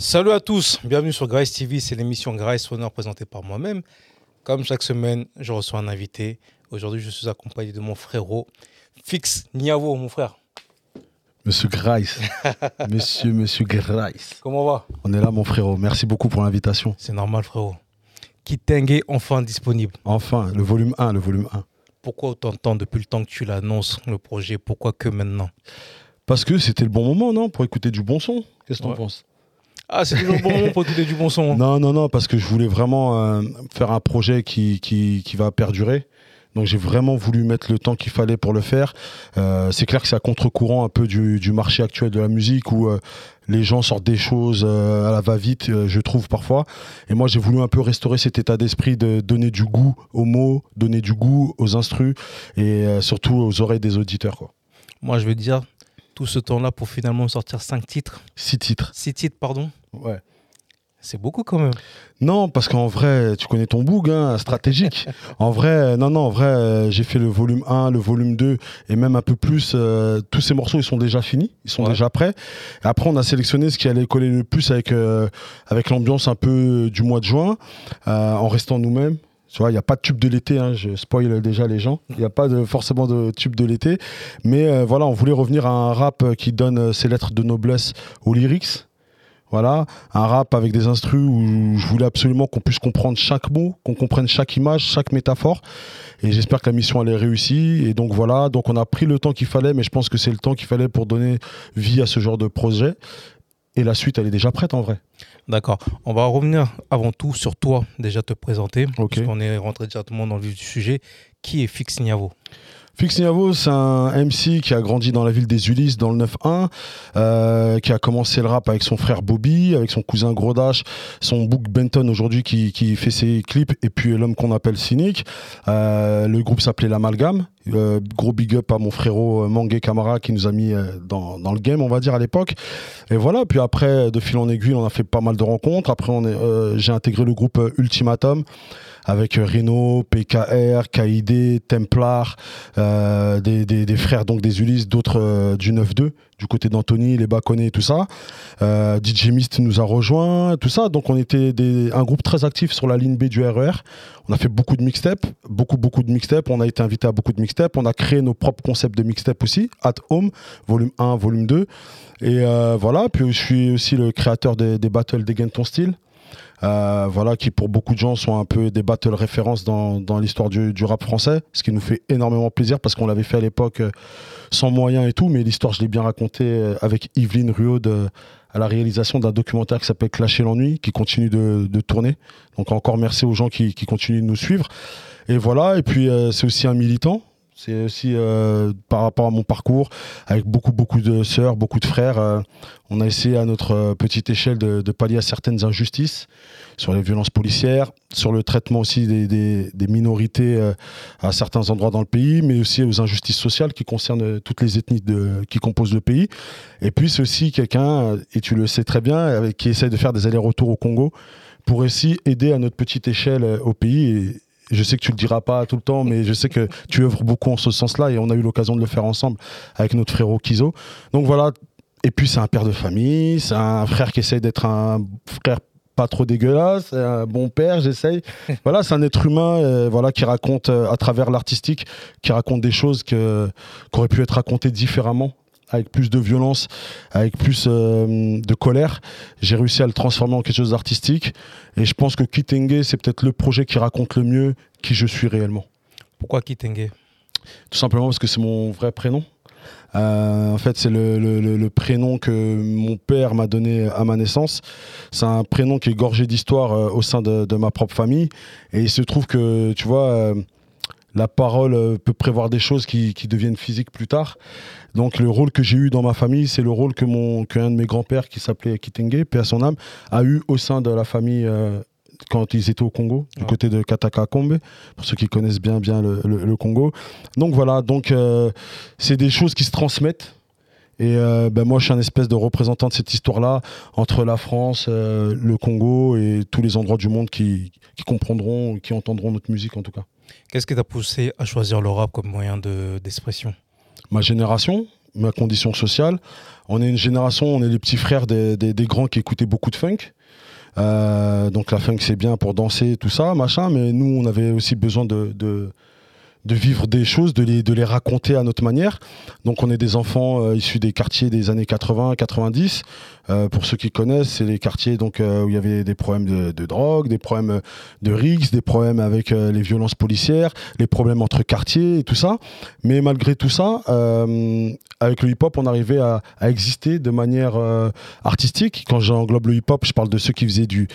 Salut à tous, bienvenue sur Grace TV, c'est l'émission Grace Honor présentée par moi-même. Comme chaque semaine, je reçois un invité. Aujourd'hui, je suis accompagné de mon frérot, Fix Niavo, mon frère. Monsieur Grice. monsieur, monsieur Grice. Comment va? On est là, mon frérot. Merci beaucoup pour l'invitation. C'est normal, frérot. Kitenge, enfin disponible. Enfin, le volume 1, le volume 1. Pourquoi autant de temps depuis le temps que tu l'annonces, le projet? Pourquoi que maintenant? Parce que c'était le bon moment, non? Pour écouter du bon son. Qu'est-ce que t'en Ouais. penses? Ah, c'est toujours bon pour écouter du bon son. hein. Non, non, non, parce que je voulais vraiment euh, faire un projet qui, qui, qui va perdurer. Donc j'ai vraiment voulu mettre le temps qu'il fallait pour le faire. Euh, c'est clair que c'est à contre-courant un peu du, du marché actuel de la musique où euh, les gens sortent des choses euh, à la va-vite, euh, je trouve parfois. Et moi j'ai voulu un peu restaurer cet état d'esprit de donner du goût aux mots, donner du goût aux instrus et euh, surtout aux oreilles des auditeurs. Quoi. Moi, je veux dire, tout ce temps-là pour finalement sortir 5 titres, Six titres. 6 titres, pardon, Ouais. c'est beaucoup quand même. Non, parce qu'en vrai, tu connais ton boug, hein, stratégique. en vrai, non, non, en vrai, euh, j'ai fait le volume 1, le volume 2, et même un peu plus. euh, tous ces morceaux, ils sont déjà finis, ils sont Ouais. déjà prêts. Et après, on a sélectionné ce qui allait coller le plus avec, euh, avec l'ambiance un peu du mois de juin, euh, en restant nous-mêmes. Tu il n'y a pas de tube de l'été, hein, je spoil déjà les gens. Il n'y a pas forcément de tube de l'été. Mais euh, voilà, on voulait revenir à un rap qui donne euh, ses lettres de noblesse aux lyrics. Voilà, un rap avec des instrus où je voulais absolument qu'on puisse comprendre chaque mot, qu'on comprenne chaque image, chaque métaphore. Et j'espère que la mission elle est réussie. Et donc voilà, donc on a pris le temps qu'il fallait, mais je pense que c'est le temps qu'il fallait pour donner vie à ce genre de projet. Et la suite, elle est déjà prête en vrai. D'accord. On va revenir avant tout sur toi, déjà te présenter. Ok. On est rentré directement dans le vif du sujet. Qui est Fix Niavo? Fix Niavo, c'est un MC qui a grandi dans la ville des Ulysses, dans le 9-1, euh, qui a commencé le rap avec son frère Bobby, avec son cousin Grodash, son book Benton aujourd'hui qui, fait ses clips, et puis l'homme qu'on appelle Cynic. Euh, le groupe s'appelait l'Amalgame. Euh, gros big up à mon frérot Mangué Camara qui nous a mis dans, dans le game, on va dire, à l'époque. Et voilà, puis après, de fil en aiguille, on a fait pas mal de rencontres. Après, j'ai intégré le groupe Ultimatum avec euh, Reno, PKR, KID, Templar, euh, des, frères donc des Ulysses, d'autres euh, du 9-2, du côté d'Anthony, les Baconnet et tout ça. DJ Mist nous a rejoint, tout ça. Donc on était un groupe très actif sur la ligne B du RER. On a fait beaucoup de mixtapes, beaucoup, beaucoup de mixtapes. On a été invité à beaucoup de mixtapes. On a créé nos propres concepts de mixtapes aussi, At Home, volume 1, volume 2. Et voilà, puis je suis aussi le créateur des, des battles ton style. Euh, voilà, qui pour beaucoup de gens sont un peu des battles références dans, dans l'histoire du, rap français, ce qui nous fait énormément plaisir parce qu'on l'avait fait à l'époque euh, sans moyens et tout, mais l'histoire je l'ai bien racontée euh, avec Yveline euh, à la réalisation d'un documentaire qui s'appelle Clasher l'ennui, qui continue de, tourner. Donc encore merci aux gens qui, continuent de nous suivre. Et voilà, et puis c'est aussi un militant. C'est aussi euh, par rapport à mon parcours, avec beaucoup, beaucoup de sœurs, beaucoup de frères. euh, on a essayé à notre euh, petite échelle de, pallier à certaines injustices sur les violences policières, sur le traitement aussi des, minorités à certains endroits dans le pays, mais aussi aux injustices sociales qui concernent toutes les ethnies qui composent le pays. Et puis c'est aussi quelqu'un, et tu le sais très bien, avec, qui essaie de faire des allers-retours au Congo pour aussi aider à notre petite échelle au pays. Je sais que tu le diras pas tout le temps, mais je sais que tu œuvres beaucoup en ce sens-là et on a eu l'occasion de le faire ensemble avec notre frérot Kizo. Donc voilà. Et puis c'est un père de famille, c'est un frère qui essaye d'être un frère pas trop dégueulasse, c'est un bon père, j'essaye. voilà, c'est un être humain euh, voilà, qui raconte euh, à travers l'artistique, qui raconte des choses que, qui auraient pu être racontées différemment, avec plus de violence, avec plus euh, de colère. J'ai réussi à le transformer en quelque chose d'artistique. Et je pense que Kitenge, c'est peut-être le projet qui raconte le mieux qui je suis réellement. Pourquoi Kitenge? Tout simplement parce que c'est mon vrai prénom. Euh, en fait, c'est le, le- le- le prénom que mon père m'a donné à ma naissance. C'est un prénom qui est gorgé d'histoire euh, au sein de, de ma propre famille. Et il se trouve que, tu vois, la parole euh, peut prévoir des choses qui, qui deviennent physiques plus tard. Donc, le rôle que j'ai eu dans ma famille, c'est le rôle que mon qu'un de mes grands-pères, qui s'appelait Kitenge, paix à son âme, a eu au sein de la famille. euh, quand ils étaient au Congo, du Ouais. côté de Kataka Kombe, pour ceux qui connaissent bien bien le, le- le Congo. Donc voilà, donc euh, c'est des choses qui se transmettent. Et euh, ben moi, je suis un espèce de représentant de cette histoire-là entre la France, euh, le Congo et tous les endroits du monde qui, qui comprendront, qui entendront notre musique en tout cas. Qu'est-ce qui t'a poussé à choisir le rap comme moyen de- d'expression? Ma génération, ma condition sociale. On est une génération, on est les petits frères des, grands qui écoutaient beaucoup de funk. Euh, donc la funk c'est bien pour danser, tout ça, machin, mais nous on avait aussi besoin de de vivre des choses, de les, de les raconter à notre manière. Donc on est des enfants euh, issus des quartiers des années 80, 90. Euh, pour ceux qui connaissent, c'est les quartiers donc euh, où il y avait des problèmes de, drogue, des problèmes de rix, des problèmes avec les violences policières, les problèmes entre quartiers et tout ça. Mais malgré tout ça, avec le hip-hop, on arrivait à, à, exister de manière artistique. Quand j'englobe le hip-hop, je parle de ceux qui faisaient du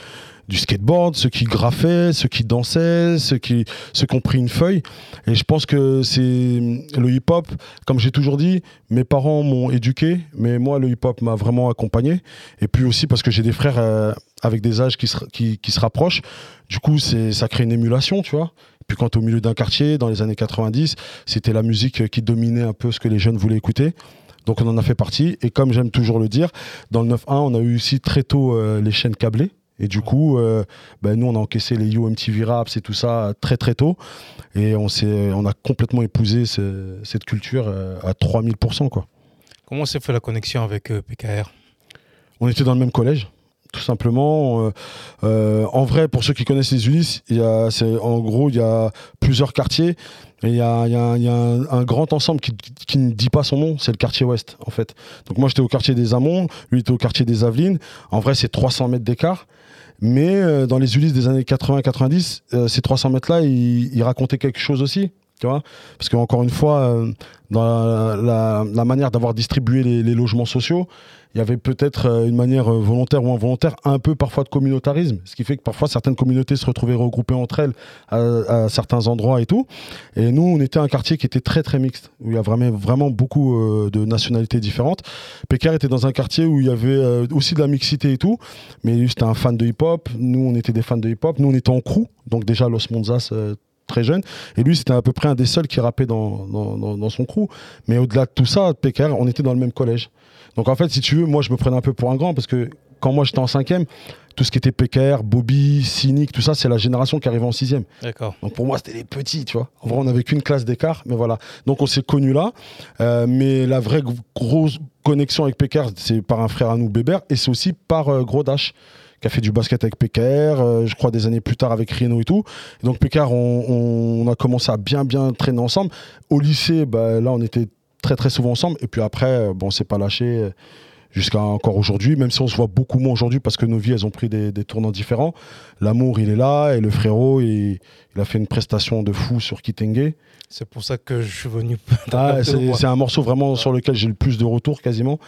du skateboard, ceux qui graffaient, ceux qui dansaient, ceux qui, ceux qui ont pris une feuille. Et je pense que c'est le hip-hop, comme j'ai toujours dit, mes parents m'ont éduqué, mais moi, le hip-hop m'a vraiment accompagné. Et puis aussi parce que j'ai des frères euh, avec des âges qui se, qui, se rapprochent. Du coup, ça crée une émulation, tu vois. Et puis quand au milieu d'un quartier, dans les années 90, c'était la musique qui dominait un peu ce que les jeunes voulaient écouter. Donc on en a fait partie. Et comme j'aime toujours le dire, dans le 9-1, on a eu aussi très tôt euh, les chaînes câblées. Et du coup, euh, ben, nous, on a encaissé les UMTV Raps et tout ça très très tôt. Et on, on a complètement épousé cette culture euh, à 3000%. Quoi. Comment s'est fait la connexion avec euh, PKR On était dans le même collège tout simplement. en vrai, pour ceux qui connaissent les Ulysses, y a, en gros, il y a plusieurs quartiers. Et il y a, un, grand ensemble qui, qui, ne dit pas son nom, c'est le quartier ouest, en fait. Donc moi, j'étais au quartier des Amons, lui était au quartier des Avelines. En vrai, c'est 300 mètres d'écart. Mais euh, dans les Ulysses des années 80-90, euh, ces 300 mètres-là, ils, racontaient quelque chose aussi. Tu vois Parce qu'encore une fois, euh, dans la, manière d'avoir distribué les, logements sociaux, il y avait peut-être euh, une manière euh, volontaire ou involontaire, un peu parfois de communautarisme, ce qui fait que parfois certaines communautés se retrouvaient regroupées entre elles à, certains endroits et tout. Et nous, on était un quartier qui était très très mixte, où il y a vraiment, vraiment beaucoup euh, de nationalités différentes. Péker était dans un quartier où il y avait aussi de la mixité et tout, mais lui c'était un fan de hip-hop, nous on était des fans de hip-hop, nous on était en crew, donc déjà Los Monzas très jeune. Et lui, c'était à peu près un des seuls qui rappait dans, dans, dans son crew. Mais au-delà de tout ça, PKR, on était dans le même collège. Donc en fait, si tu veux, moi je me prenais un peu pour un grand parce que quand moi j'étais en cinquième, tout ce qui était PKR, Bobby, Cynic, tout ça, c'est la génération qui arrivait en sixième. D'accord. Donc pour moi, c'était les petits, tu vois. En vrai, on n'avait qu'une classe d'écart, mais voilà. Donc on s'est connus là. Euh, mais la vraie grosse connexion avec PKR, c'est par un frère à nous, Bébert, et c'est aussi par euh, Gros Dash qui a fait du basket avec PKR, euh, je crois des années plus tard avec Rino et tout. donc PKR, on, a commencé à bien bien traîner ensemble. Au lycée, bah, là on était très très souvent ensemble. Et puis après, euh, bon, c'est pas lâché euh, jusqu'à encore aujourd'hui, même si on se voit beaucoup moins aujourd'hui parce que nos vies, elles ont pris des, tournants différents. L'amour, il est là, et le frérot, il, il a fait une prestation de fou sur Kitenge. C'est pour ça que je suis venu. Ah, c'est un morceau vraiment sur lequel j'ai le plus de retours quasiment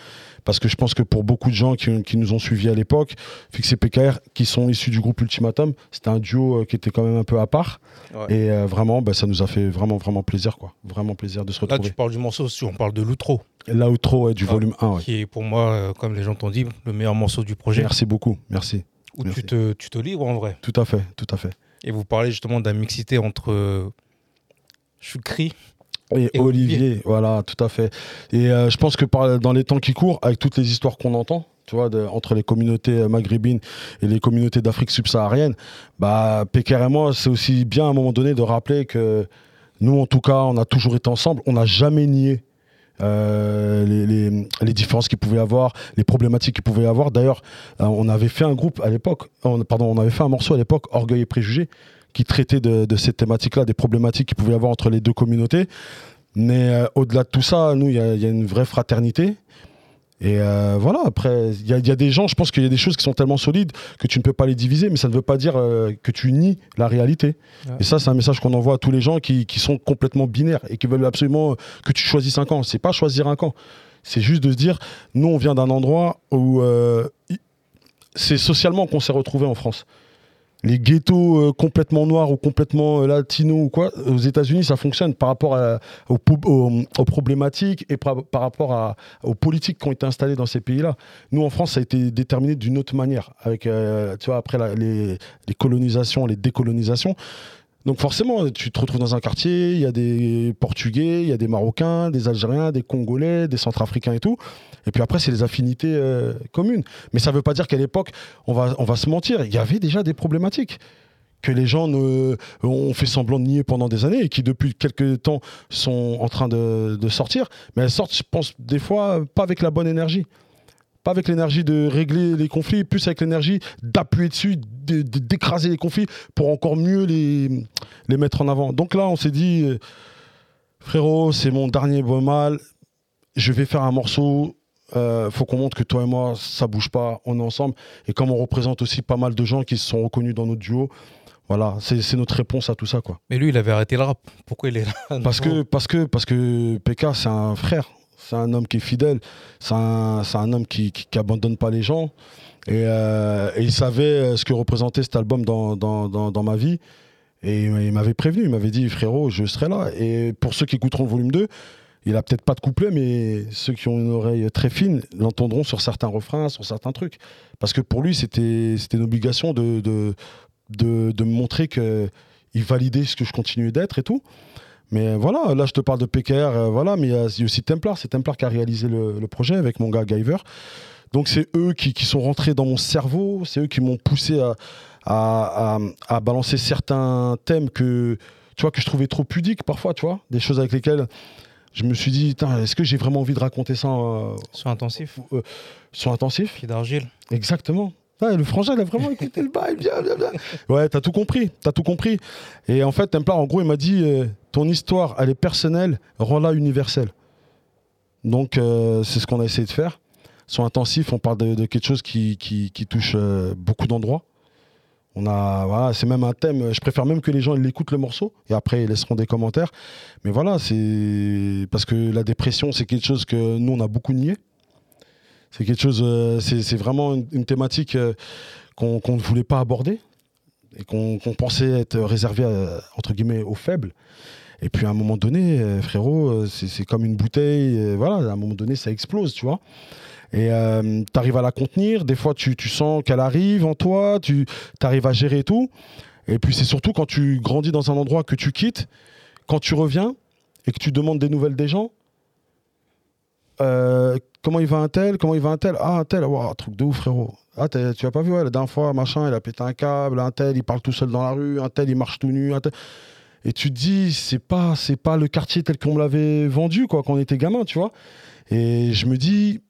parce que je pense que pour beaucoup de gens qui, nous ont suivis à l'époque, Fix et PKR, qui sont issus du groupe Ultimatum, c'était un duo euh, qui était quand même un peu à part. Et euh, vraiment, bah, ça nous a fait vraiment, vraiment plaisir, quoi. Vraiment plaisir de se retrouver. Là, tu parles du morceau, si on parle de l'outro. L'outro, du volume 1. Qui est pour moi, euh, comme les gens t'ont dit, le meilleur morceau du projet. Merci beaucoup, merci. Où Tu, te, tu te livres en vrai. Tout à fait, tout à fait. Et vous parlez justement de la mixité entre Choukri et, Olivier, voilà, tout à fait. Et euh, je pense que dans les temps qui courent, avec toutes les histoires qu'on entend, tu vois, entre les communautés euh, maghrébines et les communautés d'Afrique subsaharienne, bah, Péker et moi, c'est aussi bien à un moment donné de rappeler que nous, en tout cas, on a toujours été ensemble, on n'a jamais nié euh, les, les, différences qu'il pouvait avoir, les problématiques qu'il pouvait y avoir. D'ailleurs, on avait fait un groupe à l'époque, pardon, on avait fait un morceau à l'époque, Orgueil et Préjugés, qui traitait de, de cette thématique-là, des problématiques qu'il pouvait y avoir entre les deux communautés. Mais euh, au-delà de tout ça, nous, il y, a une vraie fraternité. Et euh, voilà, après, il y, a des gens, je pense qu'il y a des choses qui sont tellement solides que tu ne peux pas les diviser, mais ça ne veut pas dire euh, que tu nies la réalité. Et ça, c'est un message qu'on envoie à tous les gens qui, qui, sont complètement binaires et qui veulent absolument que tu choisisses un camp. C'est pas choisir un camp. C'est juste de se dire, nous, on vient d'un endroit où c'est socialement qu'on s'est retrouvé en France les ghettos euh, complètement noirs ou complètement euh, latinos ou quoi, aux États-Unis, ça fonctionne par rapport aux, problématiques et par, rapport aux politiques qui ont été installées dans ces pays-là. Nous, en France, ça a été déterminé d'une autre manière, avec, euh, tu vois, après les, colonisations, les décolonisations. Donc forcément, tu te retrouves dans un quartier, il y a des Portugais, il y a des Marocains, des Algériens, des Congolais, des Centrafricains et tout. Et puis après, c'est les affinités euh, communes. Mais ça ne veut pas dire qu'à l'époque, on va, on va se mentir, il y avait déjà des problématiques que les gens ont fait semblant de nier pendant des années et qui depuis quelques temps sont en train de, sortir. Mais elles sortent, je pense, des fois, pas avec la bonne énergie. Pas avec l'énergie de régler les conflits, plus avec l'énergie d'appuyer dessus, de- de- d'écraser les conflits pour encore mieux les, les mettre en avant. Donc là, on s'est dit, euh, frérot, c'est mon dernier beau mal, je vais faire un morceau. Euh, faut qu'on montre que toi et moi, ça bouge pas, on est ensemble. Et comme on représente aussi pas mal de gens qui se sont reconnus dans notre duo, voilà, c'est notre réponse à tout ça, quoi. Mais lui, il avait arrêté le rap. Pourquoi il est là? Parce que, parce que, parce que PK, c'est un frère. C'est un homme qui est fidèle. C'est un, un homme qui, qui, qui abandonne pas les gens. Et, euh, et il savait euh, ce que représentait cet album dans, dans, dans, dans ma vie. Et il m'avait prévenu. Il m'avait dit, frérot, je serai là. Et pour ceux qui écouteront le volume 2, il a peut-être pas de couplet, mais ceux qui ont une oreille très fine l'entendront sur certains refrains, sur certains trucs. Parce que pour lui, c'était une obligation de, de, de, me montrer qu'il validait ce que je continuais d'être et tout. Mais voilà, là je te parle de PKR, euh, voilà, mais il y, a aussi Templar, c'est Templar qui a réalisé le, le projet avec mon gars Guyver. Donc c'est eux qui, qui sont rentrés dans mon cerveau, c'est eux qui m'ont poussé à, à, à- à balancer certains thèmes que, tu vois, que je trouvais trop pudiques parfois, tu vois, des choses avec lesquelles je me suis dit, est-ce que j'ai vraiment envie de raconter ça euh, Sur intensif, sur intensif pied d'argile. Exactement. Le frangin, il a vraiment écouté le bail, bien, bien, bien. Ouais, t'as tout compris, t'as tout compris. Et en fait, Templar, en gros, il m'a dit, euh, ton histoire, elle est personnelle, rends-la universelle. Donc, euh, c'est ce qu'on a essayé de faire. Sur intensif, on parle de, de quelque chose qui, qui, qui touche euh, beaucoup d'endroits. On a, voilà, c'est même un thème. Je préfère même que les gens ils l'écoutent le morceau et après ils laisseront des commentaires. Mais voilà, c'est parce que la dépression, c'est quelque chose que nous on a beaucoup nié. C'est quelque chose, euh, c'est vraiment une, thématique euh, qu'on ne voulait pas aborder et qu'on pensait être réservé à- entre guillemets aux faibles. Et puis à un moment donné, euh, frérot, euh, c'est comme une bouteille. euh, voilà, à un moment donné, ça explose, tu vois. Et tu arrives à la contenir. Des fois, tu, tu sens qu'elle arrive en toi. Tu arrives à gérer tout. Et puis c'est surtout quand tu grandis dans un endroit que tu quittes, quand tu reviens et que tu demandes des nouvelles des gens. euh, comment il va un tel Comment il va un tel? Ah, un tel, Ouah, truc de ouf, frérot. Ah, tu as pas vu, ouais, la dernière fois, machin, il a pété un câble, un tel, il parle tout seul dans la rue, un tel, il marche tout nu, un tel. Et tu te dis, c'est pas, pas le quartier tel qu'on me l'avait vendu, quoi, quand on était gamin, tu vois. Et je me dis,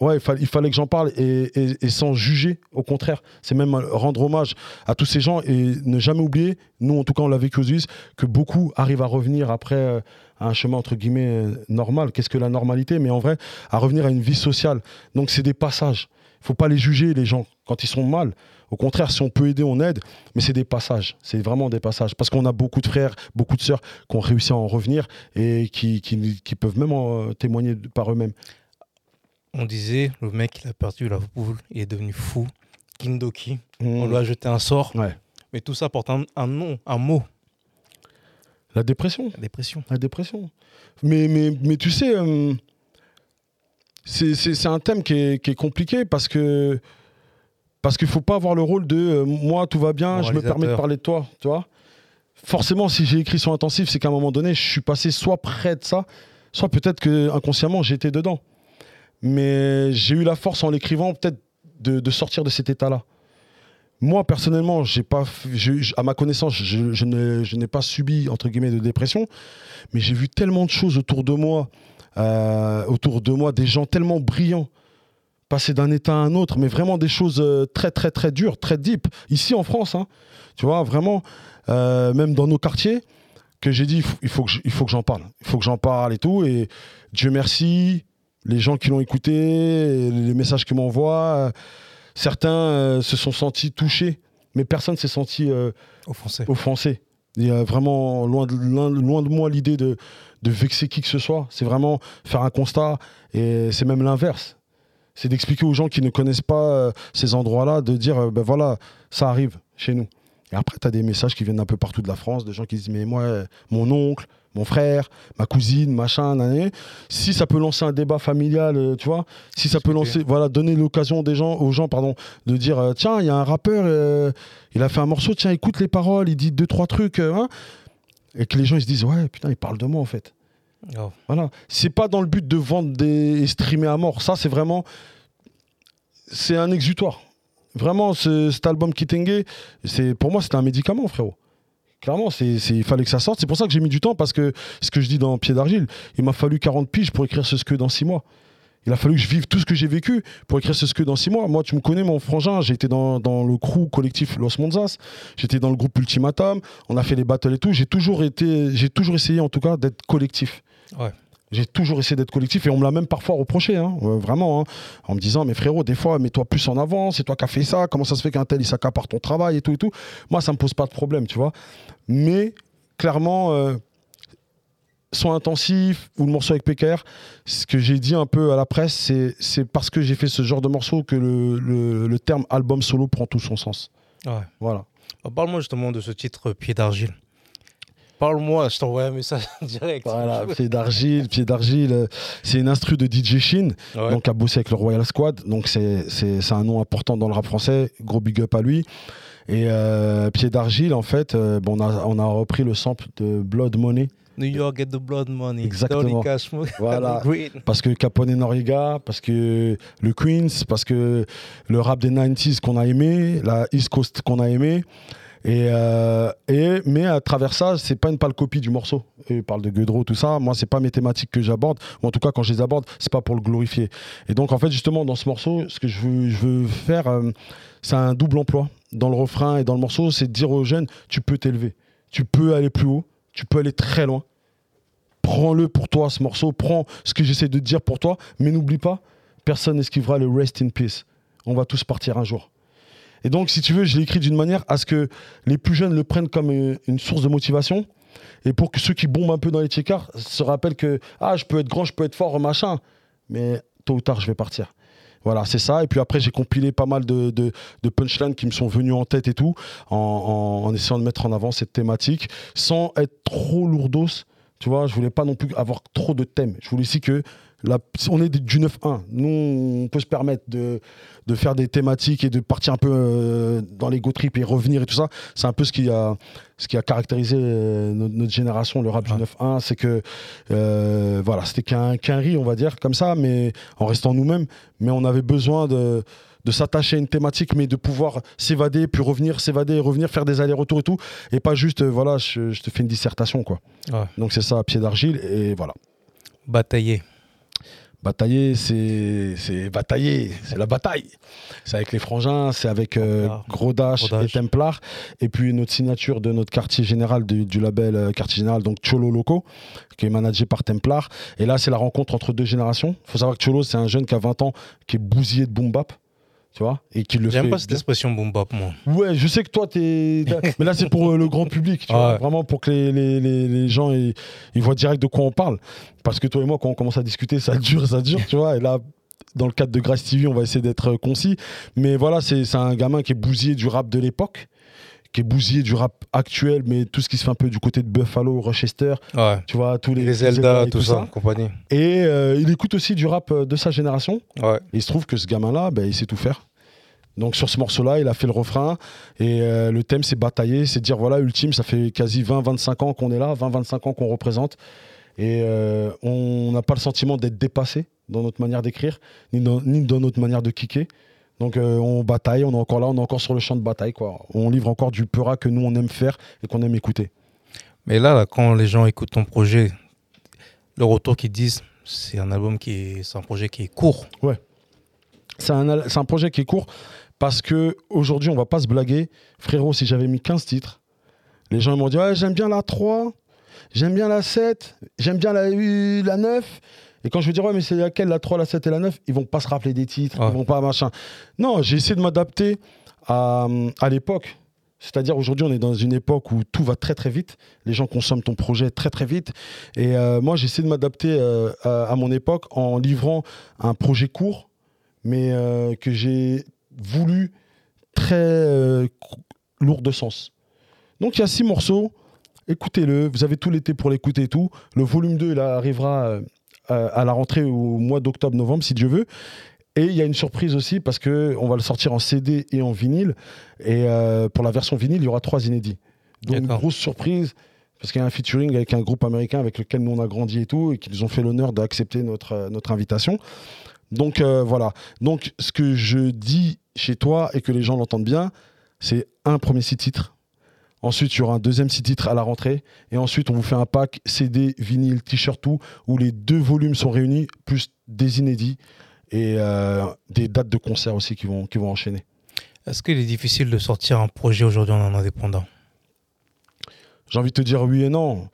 ouais, il, fa- il fallait que j'en parle et, sans juger, au contraire. C'est même rendre hommage à tous ces gens et ne jamais oublier, nous en tout cas on l'a vécu aux US, que beaucoup arrivent à revenir après euh, à un chemin entre guillemets euh, normal. Qu'est-ce que la normalité Mais en vrai, à revenir à une vie sociale. Donc c'est des passages. Il faut pas les juger, les gens, quand ils sont mal. Au contraire, si on peut aider, on aide, mais c'est des passages. C'est vraiment des passages. Parce qu'on a beaucoup de frères, beaucoup de sœurs qui ont réussi à en revenir et qui, qui- peuvent même en euh, témoigner par eux-mêmes. On disait, le mec, il a perdu la boule, il est devenu fou. Kindoki, on Mmh. lui a jeté un sort. Ouais. Mais tout ça porte un, un nom, un mot, La dépression. la dépression. La dépression. Mais, mais, mais tu sais, euh, c'est un thème qui est, qui est compliqué parce que parce qu'il faut pas avoir le rôle de euh, moi tout va bien, je me permets de parler de toi, tu vois. Forcément, si j'ai écrit sur intensif, c'est qu'à un moment donné, je suis passé soit près de ça, soit peut-être que inconsciemment j'étais dedans. Mais j'ai eu la force en l'écrivant peut-être de, sortir de cet état-là. Moi, personnellement, pas, à ma connaissance, je, n'ai pas subi, entre guillemets, de dépression, mais j'ai vu tellement de choses autour de moi, euh, autour de moi, des gens tellement brillants, passer d'un état à un autre, mais vraiment des choses euh, très, très, très dures, très deep, ici en France, hein, tu vois, vraiment, euh, même dans nos quartiers, que j'ai dit, il faut que j'en parle, il faut que j'en parle et tout, et Dieu merci, les gens qui l'ont écouté, les messages qu'ils m'envoient, euh, certains euh, se sont sentis touchés, mais personne s'est senti euh, Offensé. offensé. Il y a vraiment loin de, loin, loin de moi l'idée de, de vexer qui que ce soit. C'est vraiment faire un constat et c'est même l'inverse. C'est d'expliquer aux gens qui ne connaissent pas ces endroits-là, de dire ben voilà, ça arrive chez nous. Et après, tu as des messages qui viennent un peu partout de la France, de gens qui disent mais moi, mon oncle, mon frère, ma cousine, machin, nané. si ça peut lancer un débat familial, euh, tu vois, si ça peut lancer, voilà, donner l'occasion des gens, aux gens, pardon, de dire euh, tiens, il y a un rappeur, euh, il a fait un morceau, tiens, écoute les paroles, il dit deux, trois trucs, euh, hein, et que les gens ils se disent ouais, putain, il parle de moi en fait. Oh. Voilà. C'est pas dans le but de vendre des et streamer à mort. Ça, c'est vraiment. C'est un exutoire. Vraiment, ce- cet album Kitenge, c'est pour moi, c'était un médicament, frérot. Clairement, il fallait que ça sorte. C'est pour ça que j'ai mis du temps, parce que ce que je dis dans Pied d'Argile, il m'a fallu 40 piges pour écrire ce que dans 6 mois. Il a fallu que je vive tout ce que j'ai vécu pour écrire ce que dans 6 mois. Moi, tu me connais, mon frangin, été dans, dans le crew collectif Los Monzas, j'étais dans le groupe Ultimatum, on a fait les battles et tout. J'ai toujours, été, j'ai toujours essayé, en tout cas, d'être collectif. Ouais. J'ai toujours essayé d'être collectif et on me l'a même parfois reproché, hein, euh, vraiment, hein, en me disant, mais frérot, des fois, mets-toi plus en avant, c'est toi qui as fait ça, comment ça se fait qu'un tel, il s'accapare ton travail et tout et tout. Moi, ça me pose pas de problème, tu vois. Mais clairement, euh, son intensif ou le morceau avec PKR, ce que j'ai dit un peu à la presse, c'est, parce que j'ai fait ce genre de morceau que le, le- le terme album solo prend tout son sens. Ouais. Voilà. Bah, Parle-moi justement de ce titre Pied d'argile. Parle-moi, je t'envoie un message direct. Voilà, pied d'argile, pied d'argile. euh, C'est une instru de DJ Shin. Ouais. donc a bossé avec le Royal Squad. Donc c'est un nom important dans le rap français. Gros big up à lui. Et euh, Pied d'Argile, en fait, euh, bon, on, a, on a repris le sample de Blood Money. New York get the blood money. Exactement. Voilà. Parce que Capone Noriega, parce que le Queens, parce que le rap des 90s qu'on a aimé, la East Coast qu'on a aimé. Et, euh, et, mais à travers ça, c'est pas une pâle copie du morceau. Et il parle de Guedro, tout ça. Moi, c'est pas mes thématiques que j'aborde. En tout cas, quand je les aborde, c'est pas pour le glorifier. Et donc, en fait, justement, dans ce morceau, ce que je veux, faire, euh, c'est un double emploi. Dans le refrain et dans le morceau, c'est dire aux jeunes, tu peux t'élever. Tu peux aller plus haut. Tu peux aller très loin. Prends-le pour toi, ce morceau. Prends ce que j'essaie de dire pour toi. Mais n'oublie pas, personne n'esquivera le rest in peace. On va tous partir un jour. Et donc, si tu veux, je l'ai écrit d'une manière à ce que les plus jeunes le prennent comme une source de motivation. Et pour que ceux qui bombent un peu dans les checkers se rappellent que ah, je peux être grand, je peux être fort, machin. Mais tôt ou tard, je vais partir. Voilà, c'est ça. Et puis après, j'ai compilé pas mal de, punchlines qui me sont venus en tête et tout, en, en- en essayant de mettre en avant cette thématique, sans être trop lourdos. Tu vois, je voulais pas non plus avoir trop de thèmes. Je voulais aussi que la, on est du 9-1. Nous, on peut se permettre de, de faire des thématiques et de partir un peu euh, dans les go trip et revenir et tout ça. C'est un peu ce qui a, ce qui a caractérisé euh, notre, notre génération, le rap du Ouais. 9-1. C'est que, euh, voilà, c'était qu'un qu'un riz, on va dire, comme ça, mais en restant nous-mêmes. Mais on avait besoin de de s'attacher à une thématique, mais de pouvoir s'évader, puis revenir, s'évader, revenir, faire des allers-retours et tout, et pas juste, voilà, je, je te fais une dissertation, quoi. Donc c'est ça, à pied d'argile, et voilà. Batailler. Batailler, c'est batailler, c'est la bataille. C'est avec les frangins, c'est avec euh, Dash. et Templar. Et puis notre signature de notre quartier général du, du label euh, quartier général, donc Cholo Loco, qui est managé par Templar. Et là, c'est la rencontre entre deux générations. Il faut savoir que Cholo, c'est un jeune qui a 20 ans, qui est bousillé de boom bap. Tu vois Et qui le fait. J'aime pas cette bien. expression boom bap, moi. Ouais, je sais que toi, t'es. Mais là, c'est pour euh, le grand public, tu vois. Ouais. Vraiment pour que les, les, les, les gens ils, ils voient direct de quoi on parle. Parce que toi et moi, quand on commence à discuter, ça dure, ça dure, tu vois. Et là, dans le cadre de Grace TV, on va essayer d'être euh, concis. Mais voilà, c'est c'est un gamin qui est bousillé du rap de l'époque, qui est bousillé du rap actuel, mais tout ce qui se fait un peu du côté de Buffalo, Rochester, Ouais. tu vois, tous les, Les Zelda, et tout ça, compagnie. Et euh, il écoute aussi du rap euh, de sa génération. Ouais. Et il se trouve que ce gamin-là, ben, il sait tout faire. Donc sur ce morceau-là, il a fait le refrain et euh, le thème c'est batailler, c'est dire voilà, ultime, ça fait quasi 20-25 ans qu'on est là, 20-25 ans qu'on représente et euh, on n'a pas le sentiment d'être dépassé dans notre manière d'écrire, ni dans notre manière de kicker. Donc euh, on bataille, on est encore là, on est encore sur le champ de bataille. Quoi. On livre encore du peura que nous on aime faire et qu'on aime écouter. Mais là, là, quand les gens écoutent ton projet, le retour qu'ils disent, c'est un album qui est, c'est un projet qui est court. C'est un, al- c'est un projet qui est court parce que aujourd'hui, on va pas se blaguer. Frérot, si j'avais mis 15 titres, les gens m'ont dit ouais, j'aime bien la 3, j'aime bien la 7, j'aime bien la, la 9. Et quand je veux dire ouais, mais c'est laquelle la 3, la 7 et la 9, ils vont pas se rappeler des titres, Ouais. ils vont pas machin. Non, j'ai essayé de m'adapter à, à l'époque. C'est-à-dire aujourd'hui, on est dans une époque où tout va très très vite. Les gens consomment ton projet très très vite. Et euh, moi, j'essaie de m'adapter euh, à, à mon époque en livrant un projet court, mais euh, que j'ai voulu très euh, lourd de sens. Donc il y a six morceaux, écoutez-le, vous avez tout l'été pour l'écouter et tout. Le volume 2 il arrivera à à la rentrée au mois d'octobre-novembre si Dieu veut. Et il y a une surprise aussi parce que on va le sortir en CD et en vinyle. Et euh, pour la version vinyle, il y aura trois inédits. Donc une grosse surprise parce qu'il y a un featuring avec un groupe américain avec lequel nous on a grandi et tout et qui nous ont fait l'honneur d'accepter notre, euh, notre invitation. Donc euh, voilà. Donc ce que je dis chez toi et que les gens l'entendent bien, c'est un premier six titres. Ensuite, il y aura un deuxième six titres à la rentrée. Et ensuite, on vous fait un pack CD, vinyle, t-shirt, tout, où les deux volumes sont réunis, plus des inédits et euh, des dates de concert aussi qui vont, qui vont enchaîner. Est-ce qu'il est difficile de sortir un projet aujourd'hui en indépendant? J'ai envie de te dire oui et non.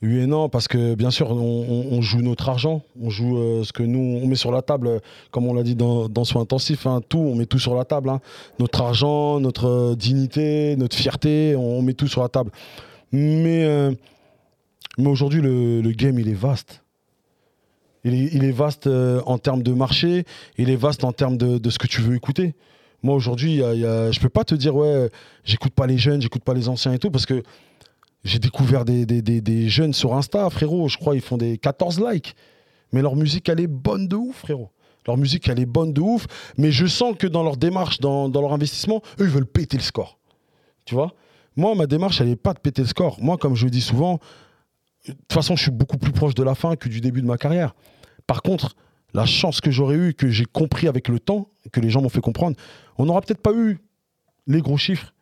Oui et non, parce que bien sûr, on, joue notre argent, on joue euh, ce que nous, on met sur la table, comme on l'a dit dans, dans Soins Intensifs, hein, tout, on met tout sur la table. Hein. Notre argent, notre euh, dignité, notre fierté, on, met tout sur la table. Mais, euh, mais aujourd'hui, le, game, il est vaste. Il est, vaste en termes de marché, il est vaste en termes de, de ce que tu veux écouter. Moi, aujourd'hui, je ne peux pas te dire, ouais, j'écoute pas les jeunes, j'écoute pas les anciens et tout, parce que j'ai découvert des, des, jeunes sur Insta, frérot. Je crois ils font des 14 likes. Mais leur musique, elle est bonne de ouf, frérot. Leur musique, elle est bonne de ouf. Mais je sens que dans leur démarche, dans, leur investissement, eux, ils veulent péter le score. Tu vois? Moi, ma démarche, elle n'est pas de péter le score. Moi, comme je le dis souvent, de toute façon, je suis beaucoup plus proche de la fin que du début de ma carrière. Par contre, la chance que j'aurais eue, que j'ai compris avec le temps, que les gens m'ont fait comprendre, on n'aura peut-être pas eu les gros chiffres.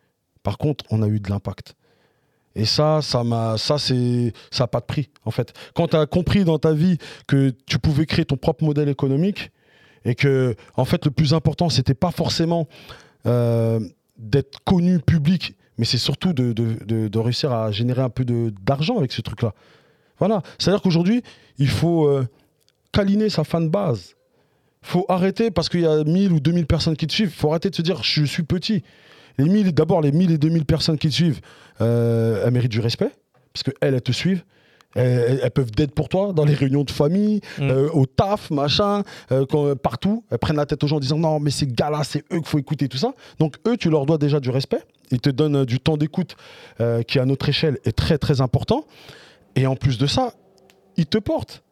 Par contre, on a eu de l'impact. Et ça, ça m'a, ça c'est, ça n'a pas de prix en fait. Quand tu as compris dans ta vie que tu pouvais créer ton propre modèle économique et que, en fait, le plus important, c'était pas forcément euh, d'être connu public, mais c'est surtout de, réussir à générer un peu d'argent avec ce truc-là. Voilà. C'est-à-dire qu'aujourd'hui, il faut euh, câliner sa fan base. Faut arrêter parce qu'il y a 1000 ou 2000 personnes qui te suivent. Faut arrêter de se dire je suis petit. Les d'abord, les 1000 et 2000 personnes qui te suivent, euh, elles méritent du respect, parce qu'elles, elles te suivent. Elles, peuvent d'être pour toi dans les réunions de famille, mm. euh, au taf, machin, euh, partout. Elles prennent la tête aux gens en disant non, mais ces gars-là, c'est eux qu'il faut écouter, tout ça. Donc, eux, tu leur dois déjà du respect. Ils te donnent du temps d'écoute qui, à notre échelle, est très, très important. Et en plus de ça, ils te portent.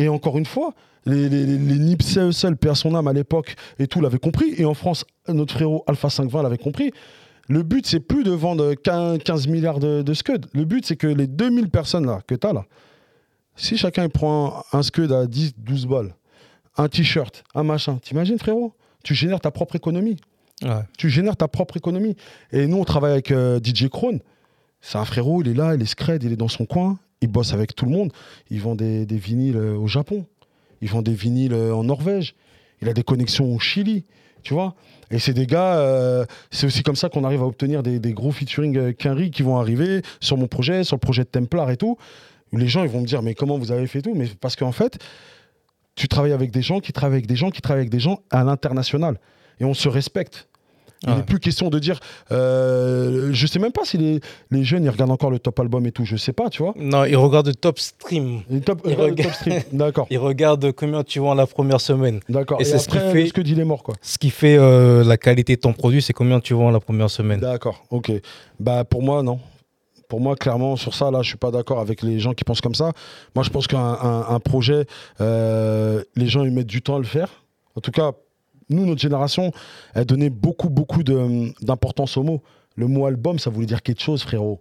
Et encore une fois, les, les, les NIP CESL, à son âme à l'époque et tout l'avaient compris. Et en France, notre frérot Alpha 520 l'avait compris. Le but, c'est plus de vendre 15 milliards de, de Scud. Le but, c'est que les 2000 personnes là, que tu as là, si chacun prend un, Scud à 10, 12 balles, un t-shirt, un machin, t'imagines, frérot Tu génères ta propre économie. Tu génères ta propre économie. Et nous, on travaille avec euh, DJ Krone. C'est un frérot, il est là, il est scred, il est dans son coin, il bosse avec tout le monde. Ils vendent des, des vinyles euh, au Japon. Ils vendent des vinyles euh, en Norvège. Il a des connexions au Chili. Tu vois Et c'est des gars, euh, c'est aussi comme ça qu'on arrive à obtenir des, gros featuring euh, qui vont arriver sur mon projet, sur le projet de Templar et tout. Les gens ils vont me dire, mais comment vous avez fait tout? Mais parce qu'en fait, tu travailles avec des gens qui travaillent avec des gens qui travaillent avec des gens à l'international. Et on se respecte. Il n'est plus question de dire. Euh, je sais même pas si les, les, jeunes ils regardent encore le top album et tout. Je sais pas, tu vois. Non, ils regardent le top stream. ils regardent le top stream. D'accord. Ils regardent combien tu vends la première semaine. D'accord. Et, c'est ce qui fait. Ce que dit les morts, quoi. Ce qui fait euh, la qualité de ton produit, c'est combien tu vends la première semaine. D'accord. Ok. Bah pour moi non. Pour moi, clairement, sur ça, là, je suis pas d'accord avec les gens qui pensent comme ça. Moi, je pense qu'un un, projet, euh, les gens ils mettent du temps à le faire. En tout cas, nous, notre génération, elle donnait beaucoup, beaucoup d'importance au mot. Le mot album, ça voulait dire quelque chose, frérot.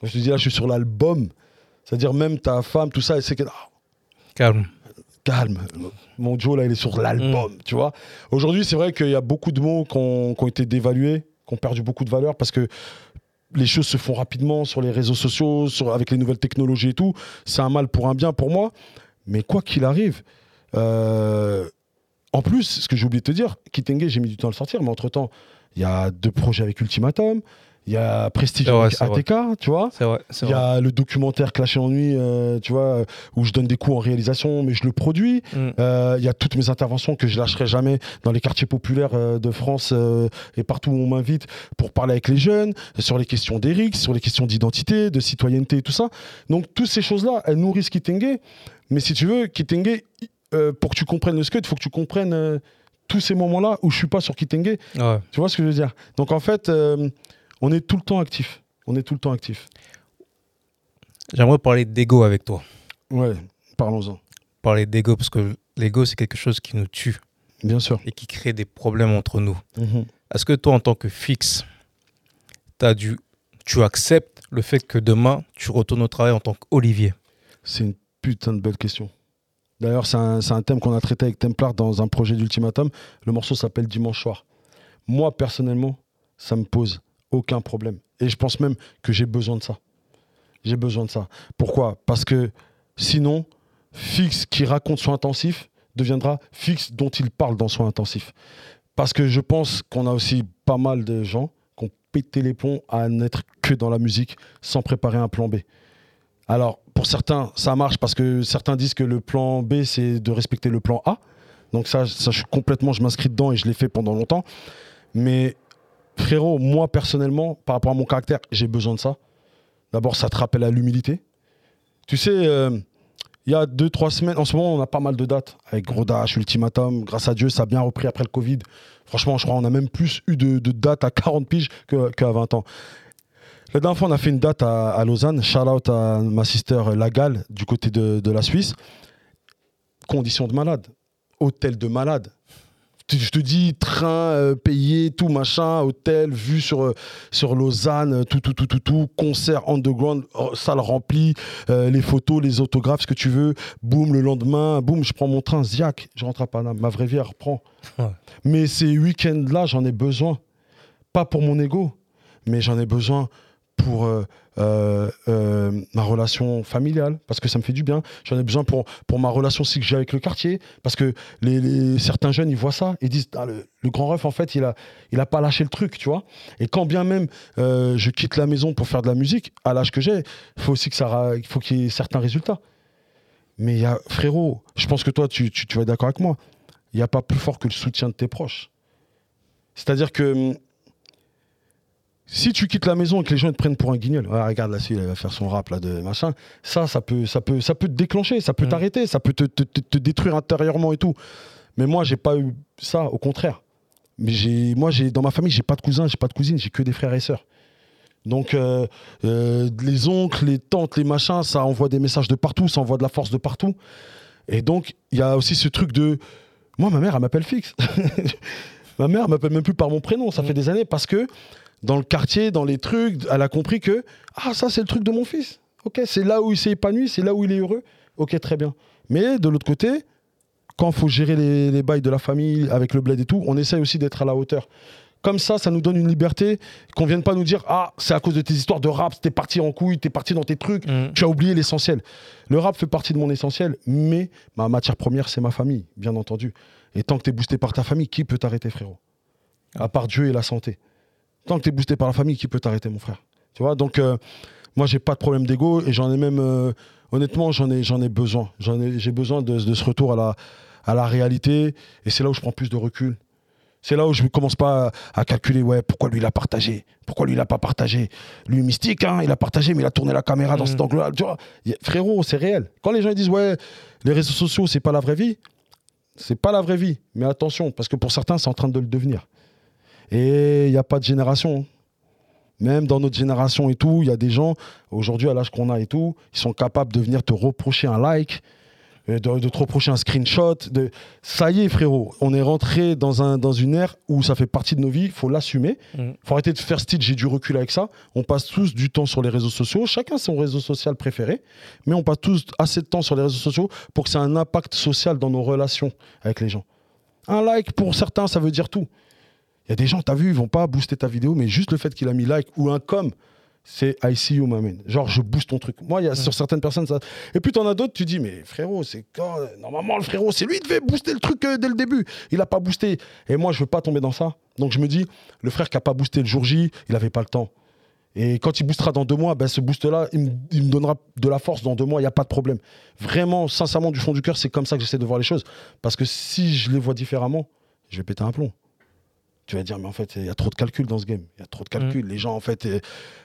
Quand je te dis là, je suis sur l'album, c'est-à-dire même ta femme, tout ça, elle sait que. Ah, calme. Calme. Mon Joe, là, il est sur l'album, mm. tu vois. Aujourd'hui, c'est vrai qu'il y a beaucoup de mots qui ont, été dévalués, qui ont perdu beaucoup de valeur parce que les choses se font rapidement sur les réseaux sociaux, sur, avec les nouvelles technologies et tout. C'est un mal pour un bien pour moi. Mais quoi qu'il arrive, euh, en plus, ce que j'ai oublié de te dire, Kitenge, j'ai mis du temps à le sortir, mais entre-temps, il y a deux projets avec Ultimatum, il y a Prestige avec ATK, tu vois. Il y a le documentaire Clash en nuit, euh, tu vois, où je donne des coups en réalisation, mais je le produis. Mm. Euh, il y a toutes mes interventions que je lâcherai jamais dans les quartiers populaires euh, de France et partout où on m'invite pour parler avec les jeunes sur les questions d'Eric, sur les questions d'identité, de citoyenneté et tout ça. Donc, toutes ces choses-là, elles nourrissent Kitenge. Mais si tu veux, Kitenge, euh, pour que tu comprennes le scud, il faut que tu comprennes euh, tous ces moments-là où je suis pas sur Kitenge. Tu vois ce que je veux dire? Donc en fait, euh, on est tout le temps actif. On est tout le temps actif. J'aimerais parler d'ego avec toi. Ouais, parlons-en. Parler d'ego, parce que l'ego, c'est quelque chose qui nous tue. Bien sûr. Et qui crée des problèmes entre nous. Mhm. Est-ce que toi, en tant que fixe, as dû, tu acceptes le fait que demain, tu retournes au travail en tant qu'Olivier? C'est une putain de belle question. D'ailleurs, c'est un, thème qu'on a traité avec Templar dans un projet d'Ultimatum. Le morceau s'appelle Dimanche soir. Moi, personnellement, ça me pose aucun problème. Et je pense même que j'ai besoin de ça. J'ai besoin de ça. Pourquoi? Parce que sinon, Fix qui raconte son intensif deviendra Fix dont il parle dans son intensif. Parce que je pense qu'on a aussi pas mal de gens qui ont pété les plombs à n'être que dans la musique sans préparer un plan B. Alors, pour certains, ça marche parce que certains disent que le plan B, c'est de respecter le plan A. Donc ça, ça je suis complètement, je m'inscris dedans et je l'ai fait pendant longtemps. Mais frérot, moi personnellement, par rapport à mon caractère, j'ai besoin de ça. D'abord, ça te rappelle à l'humilité. Tu sais, euh, il y a deux, trois semaines, en ce moment, on a pas mal de dates avec Grodash, Ultimatum. Grâce à Dieu, ça a bien repris après le Covid. Franchement, je crois qu'on a même plus eu de, dates à 40 piges qu'à 20 ans. La dernière fois, on a fait une date à, à Lausanne. Shout out à ma sister Lagal, du côté de, de la Suisse. Conditions de malade. Hôtel de malade. Je te dis, train euh, payé, tout machin, hôtel, vue sur, euh, sur Lausanne, euh, tout, tout, tout, tout, tout, concert underground, oh, salle remplie, euh, les photos, les autographes, ce que tu veux. Boum, le lendemain, boum, je prends mon train, Ziac, je rentre à Paname. Ma vraie vie, elle reprend. Ouais. Mais ces week-ends-là, j'en ai besoin. Pas pour mon ego, mais j'en ai besoin pour euh, euh, euh, ma relation familiale, parce que ça me fait du bien. J'en ai besoin pour, pour ma relation aussi que j'ai avec le quartier, parce que les, certains jeunes, ils voient ça, ils disent, Ah, le, grand ref, en fait, il a, il a pas lâché le truc, tu vois. Et quand bien même je quitte la maison pour faire de la musique, à l'âge que j'ai, il faut aussi que ça, qu'il y ait certains résultats. Mais frérot, je pense que toi, tu, tu, tu vas être d'accord avec moi, il n'y a pas plus fort que le soutien de tes proches. C'est-à-dire que hum, si tu quittes la maison et que les gens te prennent pour un guignol, Ouais, regarde là, il va faire son rap là de machin, ça, ça peut, ça peut, ça peut te déclencher, ça peut Mm. t'arrêter, ça peut te, te- te- te détruire intérieurement et tout. Mais moi, j'ai pas eu ça, au contraire. Mais j'ai, moi, j'ai dans ma famille, j'ai pas de cousins, j'ai pas de cousines, j'ai que des frères et sœurs. Donc, euh, euh, les oncles, les tantes, les machins, ça envoie des messages de partout, ça envoie de la force de partout. Et donc, il y a aussi ce truc de. Moi, ma mère, elle m'appelle fixe. ma mère m'appelle même plus par mon prénom. Ça Mm. fait des années parce que dans le quartier, dans les trucs, elle a compris que ah ça c'est le truc de mon fils. Ok, c'est là où il s'est épanoui, c'est là où il est heureux. Ok, très bien. Mais de l'autre côté, quand il faut gérer les, les bails de la famille avec le bled et tout, on essaye aussi d'être à la hauteur. Comme ça, ça nous donne une liberté qu'on vienne pas nous dire ah c'est à cause de tes histoires de rap, t'es parti en couille, t'es parti dans tes trucs, Mm. tu as oublié l'essentiel. Le rap fait partie de mon essentiel, mais ma matière première, c'est ma famille, bien entendu. Et tant que tu es boosté par ta famille, qui peut t'arrêter, frérot? À part Dieu et la santé. Tant que tu es boosté par la famille, qui peut t'arrêter, mon frère Tu vois Donc, euh, moi, j'ai pas de problème d'ego et j'en ai même. euh, honnêtement, j'en ai, j'en ai besoin. J'en ai, j'ai besoin de, de ce retour à la, à la réalité. Et c'est là où je prends plus de recul. C'est là où je ne commence pas à, à calculer, ouais, pourquoi lui il a partagé? Pourquoi lui il a pas partagé? Lui, mystique, hein, il a partagé, mais il a tourné la caméra dans Mhm. cet angle-là. Tu vois Y a- Frérot, c'est réel. Quand les gens ils disent, ouais, les réseaux sociaux, c'est pas la vraie vie, c'est pas la vraie vie. Mais attention, parce que pour certains, c'est en train de le devenir. Et il n'y a pas de génération. Même dans notre génération et tout, il y a des gens, aujourd'hui, à l'âge qu'on a et tout, ils sont capables de venir te reprocher un like, euh, de, de te reprocher un screenshot. De... Ça y est, frérot, on est rentré dans, un, dans une ère où ça fait partie de nos vies, il faut l'assumer. Mm. faut arrêter de faire style, j'ai du recul avec ça. On passe tous du temps sur les réseaux sociaux, chacun son réseau social préféré, mais on passe tous assez de temps sur les réseaux sociaux pour que ça ait un impact social dans nos relations avec les gens. Un like, pour certains, ça veut dire tout. Il y a des gens, t'as vu, ils vont pas booster ta vidéo, mais juste le fait qu'il a mis like ou un com, c'est I see you, my man. Genre, je booste ton truc. Moi, il y a sur certaines personnes, ça. Et puis, t'en as d'autres, tu dis, mais frérot, c'est quand. Normalement, le frérot, c'est lui qui devait booster le truc euh, dès le début. Il a pas boosté. Et moi, je veux pas tomber dans ça. Donc, je me dis, le frère qui a pas boosté le jour J, il avait pas le temps. Et quand il boostera dans deux mois, ben, ce boost-là, il, il me donnera de la force dans deux mois, il n'y a pas de problème. Vraiment, sincèrement, du fond du cœur, c'est comme ça que j'essaie de voir les choses. Parce que si je les vois différemment, je vais péter un plomb. Tu vas dire, mais en fait, il y a trop de calculs dans ce game. Il y a trop de calculs. Les gens, en fait, euh,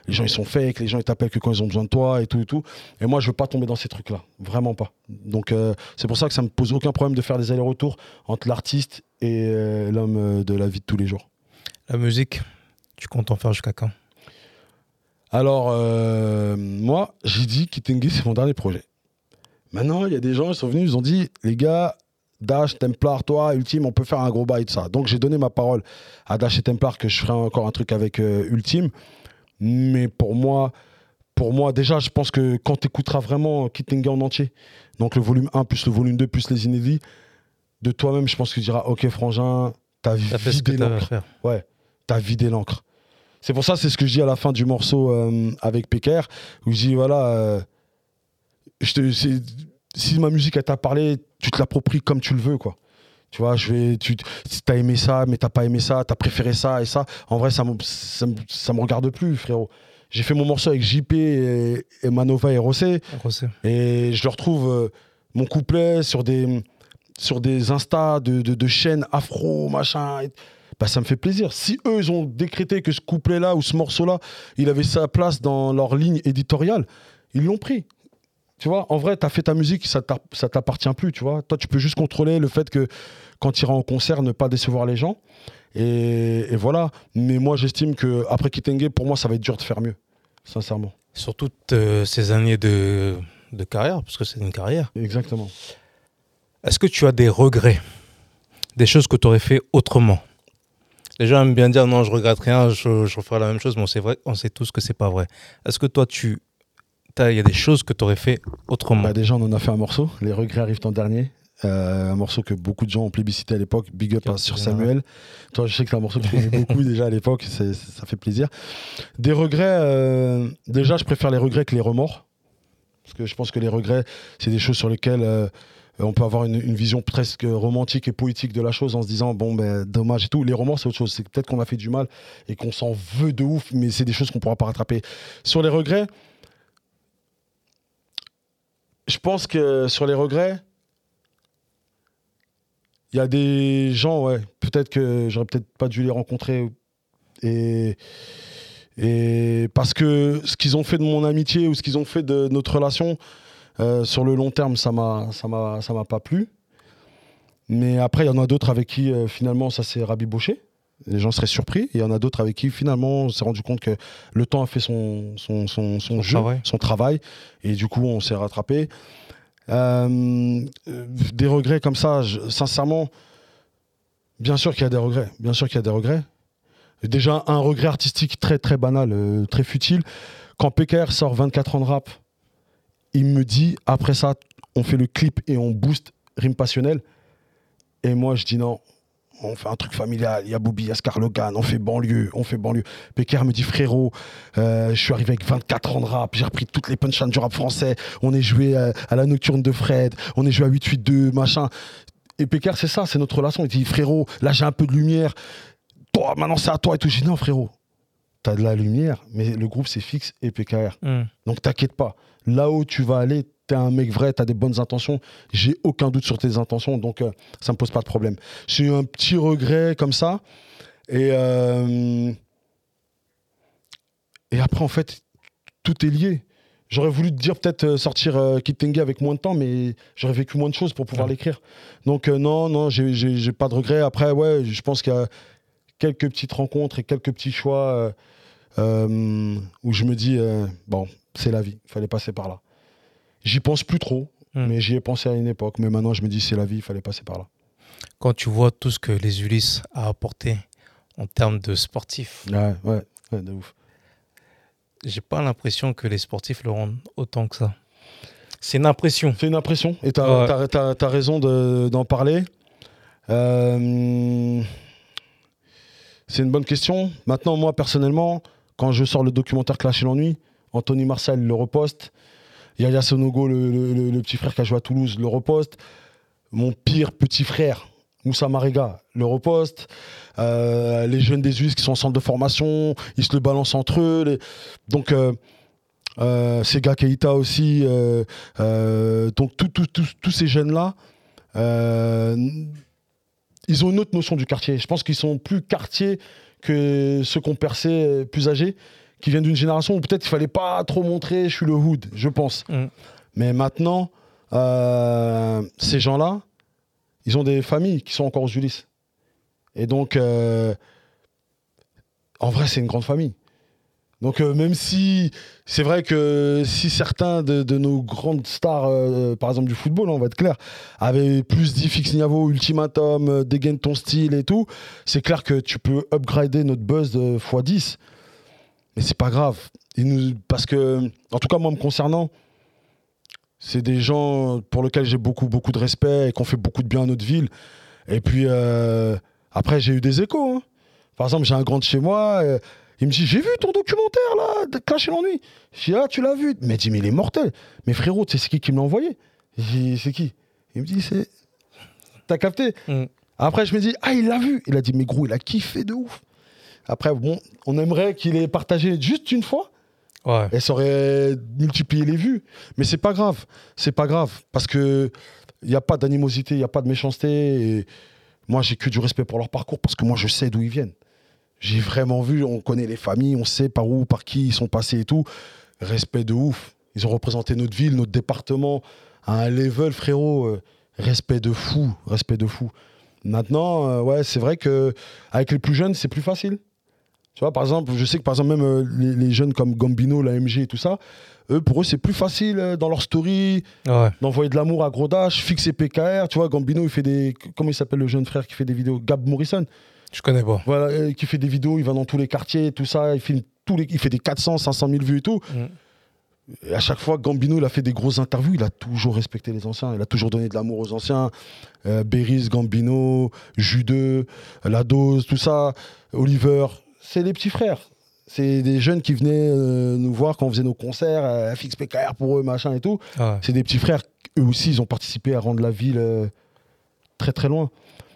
les gens, ils sont fake. Les gens, ils t'appellent que quand ils ont besoin de toi et tout et tout. Et moi, je veux pas tomber dans ces trucs-là. Vraiment pas. Donc, euh, c'est pour ça que ça me pose aucun problème de faire des allers-retours entre l'artiste et euh, l'homme de la vie de tous les jours. La musique, tu comptes en faire jusqu'à quand? Alors, euh, moi, j'ai dit Kitenge, c'est mon dernier projet. Maintenant, il y a des gens, ils sont venus, ils ont dit, les gars, Dash, Templar, toi, Ultime, on peut faire un gros bail de ça. Donc, j'ai donné ma parole à Dash et Templar que je ferai encore un truc avec euh, Ultime. Mais pour moi, pour moi, déjà, je pense que quand tu écouteras vraiment Kittenga en entier, donc le volume 1 plus le volume 2 plus les inédits, de toi-même, je pense que tu diras Ok, Frangin, t'as vidé l'encre. Ouais, t'as vidé l'encre. C'est pour ça, c'est ce que je dis à la fin du morceau euh, avec Pecker, où je dis Voilà, euh, je te, si ma musique, elle t'a parlé, tu te l'appropries comme tu le veux, quoi. Tu vois, je vais, tu as aimé ça, mais t'as pas aimé ça, t'as préféré ça et ça. En vrai, ça me, ça, me regarde plus, frérot. J'ai fait mon morceau avec JP et, Manova et Rossé. Et je leur trouve euh, mon couplet sur des, sur des Insta de, de, chaînes afro, machin. bah, ça me fait plaisir. Si eux, ils ont décrété que ce couplet-là ou ce morceau-là, il avait sa place dans leur ligne éditoriale, ils l'ont pris. Tu vois, en vrai, tu as fait ta musique, ça t'appartient plus, tu vois. Toi, tu peux juste contrôler le fait que quand tu iras en concert, ne pas décevoir les gens. Et, voilà. Mais moi, j'estime que après Kitenge, pour moi, ça va être dur de faire mieux, sincèrement. Sur toutes euh, ces années de, de carrière, parce que c'est une carrière. Exactement. Est-ce que tu as des regrets? Des choses que tu aurais fait autrement? Les gens aiment bien dire non, je regrette rien, je, je referai la même chose, mais c'est vrai, on sait tous que c'est pas vrai. Est-ce que toi, tu il y a des choses que tu aurais fait autrement bah Déjà, on en a fait un morceau. Les regrets arrivent en dernier. Euh, un morceau que beaucoup de gens ont plébiscité à l'époque. Big up sur Samuel. Toi, je sais que c'est un morceau que tu faisais beaucoup déjà à l'époque. Ça fait plaisir. Des regrets, euh, déjà, je préfère les regrets que les remords. Parce que je pense que les regrets, c'est des choses sur lesquelles euh, on peut avoir une, vision presque romantique et poétique de la chose en se disant, bon, ben, dommage et tout. Les remords, c'est autre chose. C'est peut-être qu'on a fait du mal et qu'on s'en veut de ouf, mais c'est des choses qu'on pourra pas rattraper. Sur les regrets, je pense que sur les regrets, il y a des gens, ouais, peut-être que j'aurais peut-être pas dû les rencontrer. Et, parce que ce qu'ils ont fait de mon amitié ou ce qu'ils ont fait de notre relation, euh, sur le long terme, ça m'a pas plu. Mais après, il y en a d'autres avec qui euh, finalement ça s'est rabiboché les gens seraient surpris. Il y en a d'autres avec qui, finalement, on s'est rendu compte que le temps a fait son, son, son, jeu, travail. son travail. Et du coup, on s'est rattrapé. Euh, des regrets comme ça, sincèrement, bien sûr qu'il y a des regrets. Bien sûr qu'il y a des regrets. Déjà, un regret artistique très, très banal, euh, très futile. Quand PKR sort 24 ans de rap, il me dit, après ça, on fait le clip et on booste Rime Passionnel. Et moi, je dis non, on fait un truc familial, il y a Boubi, il y a Scarlogan, on fait banlieue, on fait banlieue. Péker me dit frérot, euh, je suis arrivé avec 24 ans de rap, j'ai repris toutes les punchlines du rap français, on est joué à, la nocturne de Fred, on est joué à 882, machin. Et Péker, c'est ça, c'est notre relation. Il dit frérot, là j'ai un peu de lumière, toi maintenant c'est à toi et tout. J'ai dit non frérot, t'as de la lumière, mais le groupe c'est fixe et PKR. Hmm. Donc t'inquiète pas, là où tu vas aller, t'es un mec vrai, t'as des bonnes intentions. J'ai aucun doute sur tes intentions, donc ça euh, ça me pose pas de problème. J'ai eu un petit regret comme ça. Et, euh, et après, en fait, tout est lié. J'aurais voulu te dire peut-être euh, sortir euh, avec moins de temps, mais j'aurais vécu moins de choses pour pouvoir l'écrire. Donc non, non, j'ai pas de regret. Après, ouais, je pense qu'il y a quelques petites rencontres et quelques petits choix où je me dis, bon, c'est la vie, il fallait passer par là. J'y pense plus trop, hmm. mais j'y ai pensé à une époque. Mais maintenant, je me dis, c'est la vie, il fallait passer par là. Quand tu vois tout ce que les Ulysses a apporté en termes de sportifs. Ouais, ouais, ouais de ouf. J'ai pas l'impression que les sportifs le rendent autant que ça. C'est une impression. C'est une impression. Et tu as, raison d'en parler. Euh, c'est une bonne question. Maintenant, moi, personnellement, quand je sors le documentaire Clash et l'ennui, Anthony Marcel le reposte. Yaya Sonogo, le, petit frère qui a joué à Toulouse, le reposte. Mon pire petit frère, Moussa Marega, le reposte. Euh, les jeunes des US qui sont en centre de formation, ils se le balancent entre eux. Donc, euh, euh, Sega Keita aussi. donc, tous ces jeunes-là, ils ont une autre notion du quartier. Je pense qu'ils sont plus quartier que ceux ont percé plus âgés qui vient d'une génération où peut-être il fallait pas trop montrer je suis le hood, je pense. Mm. Mais maintenant, euh, ces gens-là, ils ont des familles qui sont encore aux Ulysses. Et donc, euh, en vrai, c'est une grande famille. Donc, euh, même si c'est vrai que si certains de, nos grandes stars, par exemple du football, on va être clair, avaient plus dit Fix Niavo, Ultimatum, dégaine ton style et tout, c'est clair que tu peux upgrader notre buzz de x10. Mais c'est pas grave. Ils nous, parce que, en tout cas, moi, me concernant, c'est des gens pour lesquels j'ai beaucoup, beaucoup de respect et qui ont fait beaucoup de bien à notre ville. Et puis, euh, après, j'ai eu des échos. hein. Par exemple, j'ai un grand de chez moi. euh, il me dit J'ai vu ton documentaire, là, de Clash et l'ennui. Je dis Ah, tu l'as vu Il m'a dit Mais il est mortel. Mais frérot, tu sais c'est qui qui me l'a envoyé? C'est qui? Il me dit C'est. T'as capté? Mm. Après, je me dis Ah, il l'a vu. Il a dit Mais gros, il a kiffé de ouf. Après, bon, on aimerait qu'il ait partagé juste une fois Ouais. et ça aurait multiplié les vues. Mais c'est pas grave. C'est pas grave. Parce que il n'y a pas d'animosité, il n'y a pas de méchanceté. Et moi, j'ai que du respect pour leur parcours parce que moi, je sais d'où ils viennent. J'ai vraiment vu, on connaît les familles, on sait par où, par qui ils sont passés et tout. Respect de ouf. Ils ont représenté notre ville, notre département à un level, frérot. euh, respect de fou. Respect de fou. Maintenant, euh, ouais, c'est vrai que avec les plus jeunes, c'est plus facile. Tu vois, par exemple, je sais que par exemple, même euh, les, les jeunes comme Gambino, l'AMG et tout ça, eux, pour eux, c'est plus facile euh, dans leur story Ouais. d'envoyer de l'amour à gros dash, fixer PKR. Tu vois, Gambino, il fait des. Comment il s'appelle le jeune frère qui fait des vidéos? Gab Morrison. Je connais pas. Voilà, euh, qui fait des vidéos, il va dans tous les quartiers, tout ça, il filme tous les. Il fait des 400, 500 000 vues et tout. Mm. Et à chaque fois, Gambino, il a fait des grosses interviews, il a toujours respecté les anciens, il a toujours donné de l'amour aux anciens. Beris, Gambino, Judeux, La Dose, tout ça, Oliver, c'est les petits frères. C'est des jeunes qui venaient euh, nous voir quand on faisait nos concerts, euh, FX PKR pour eux, machin et tout. Ouais. C'est des petits frères, eux aussi, ils ont participé à rendre la ville euh, très très loin.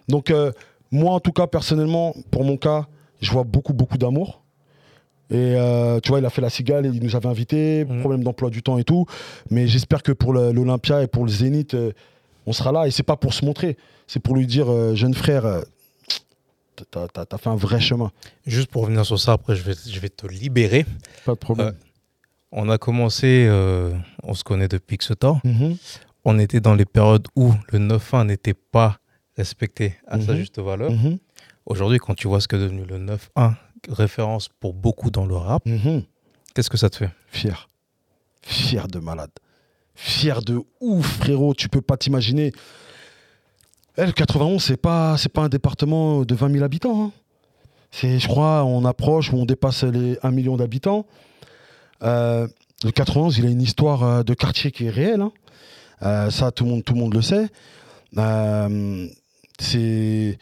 Donc, euh, moi, en tout cas, personnellement, pour mon cas, je vois beaucoup, beaucoup d'amour. Et tu vois, il a fait la cigale, il nous avait invités, Mhm. problème d'emploi du temps et tout. Mais j'espère que pour l'Olympia et pour le Zénith, on sera là. Et c'est pas pour se montrer, c'est pour lui dire, jeune frère, euh, t'as- t'as fait un vrai chemin. Juste pour revenir sur ça, après, je vais, je vais te libérer. Pas de problème. On a commencé, euh, on se connaît depuis que ce temps. Mhm. On était dans les périodes où le 9-1 n'était pas respecté à sa Mhm. juste valeur. Mhm. Aujourd'hui, quand tu vois ce que est devenu le 9-1, référence pour beaucoup dans le rap, qu'est-ce que ça te fait? Fier. Fier de malade. Fier de ouf, frérot. Tu peux pas t'imaginer. Eh, le 91, c'est pas, c'est pas un département de 20 000 habitants. hein. C'est, je crois, on approche ou on dépasse les 1 million d'habitants. Euh, le 91, il a une histoire euh, de quartier qui est réelle. hein. Euh, ça, tout le monde, tout le monde le sait. C'est.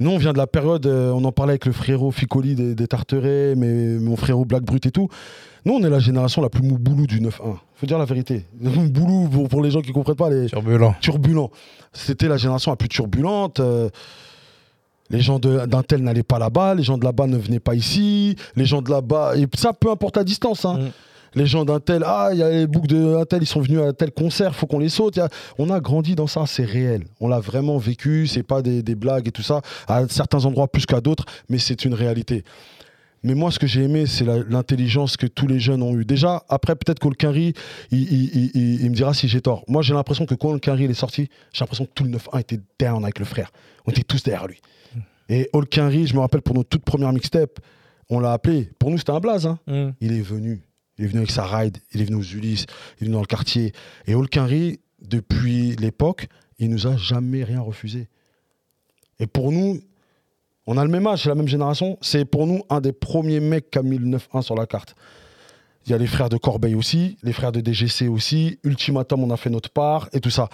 Nous, on vient de la période, euh, on en parlait avec le frérot Ficoli des, des Tarterets, mais mon frérot Black Brut et tout. Nous, on est la génération la plus mouboulou du 9-1. Faut dire la vérité. Mouboulou, pour, pour les gens qui comprennent pas, les Turbulent. turbulents. C'était la génération la plus turbulente. euh, les gens de- d'un tel n'allaient pas là-bas, les gens de là-bas ne venaient pas ici, les gens de là-bas, et ça, peu importe la distance. hein. Mm. Les gens d'un tel, ah, il y a les boucs d'un tel, ils sont venus à tel concert, faut qu'on les saute. A- On a grandi dans ça, c'est réel. On l'a vraiment vécu, c'est pas des, des blagues et tout ça, à certains endroits plus qu'à d'autres, mais c'est une réalité. Mais moi, ce que j'ai aimé, c'est l'intelligence que tous les jeunes ont eue. Déjà, après, peut-être qu'Olkinry, il, il- il- il- il me dira si j'ai tort. Moi, j'ai l'impression que quand Olkinry il est sorti, j'ai l'impression que tout le 9-1 était down avec le frère. On était tous derrière lui. Et Olkinry, je me rappelle pour notre toute première mixtape, on l'a appelé. Pour nous, c'était un blaze. hein. Mm. Il est venu. Il est venu avec sa ride, il est venu aux Ulysses, il est venu dans le quartier. Et Olkinry, depuis l'époque, il nous a jamais rien refusé. Et pour nous, on a le même âge, la même génération. C'est pour nous un des premiers mecs qui a mis le 9-1 sur la carte. Il y a les frères de Corbeil aussi, les frères de DGC aussi. Ultimatum, on a fait notre part et tout ça.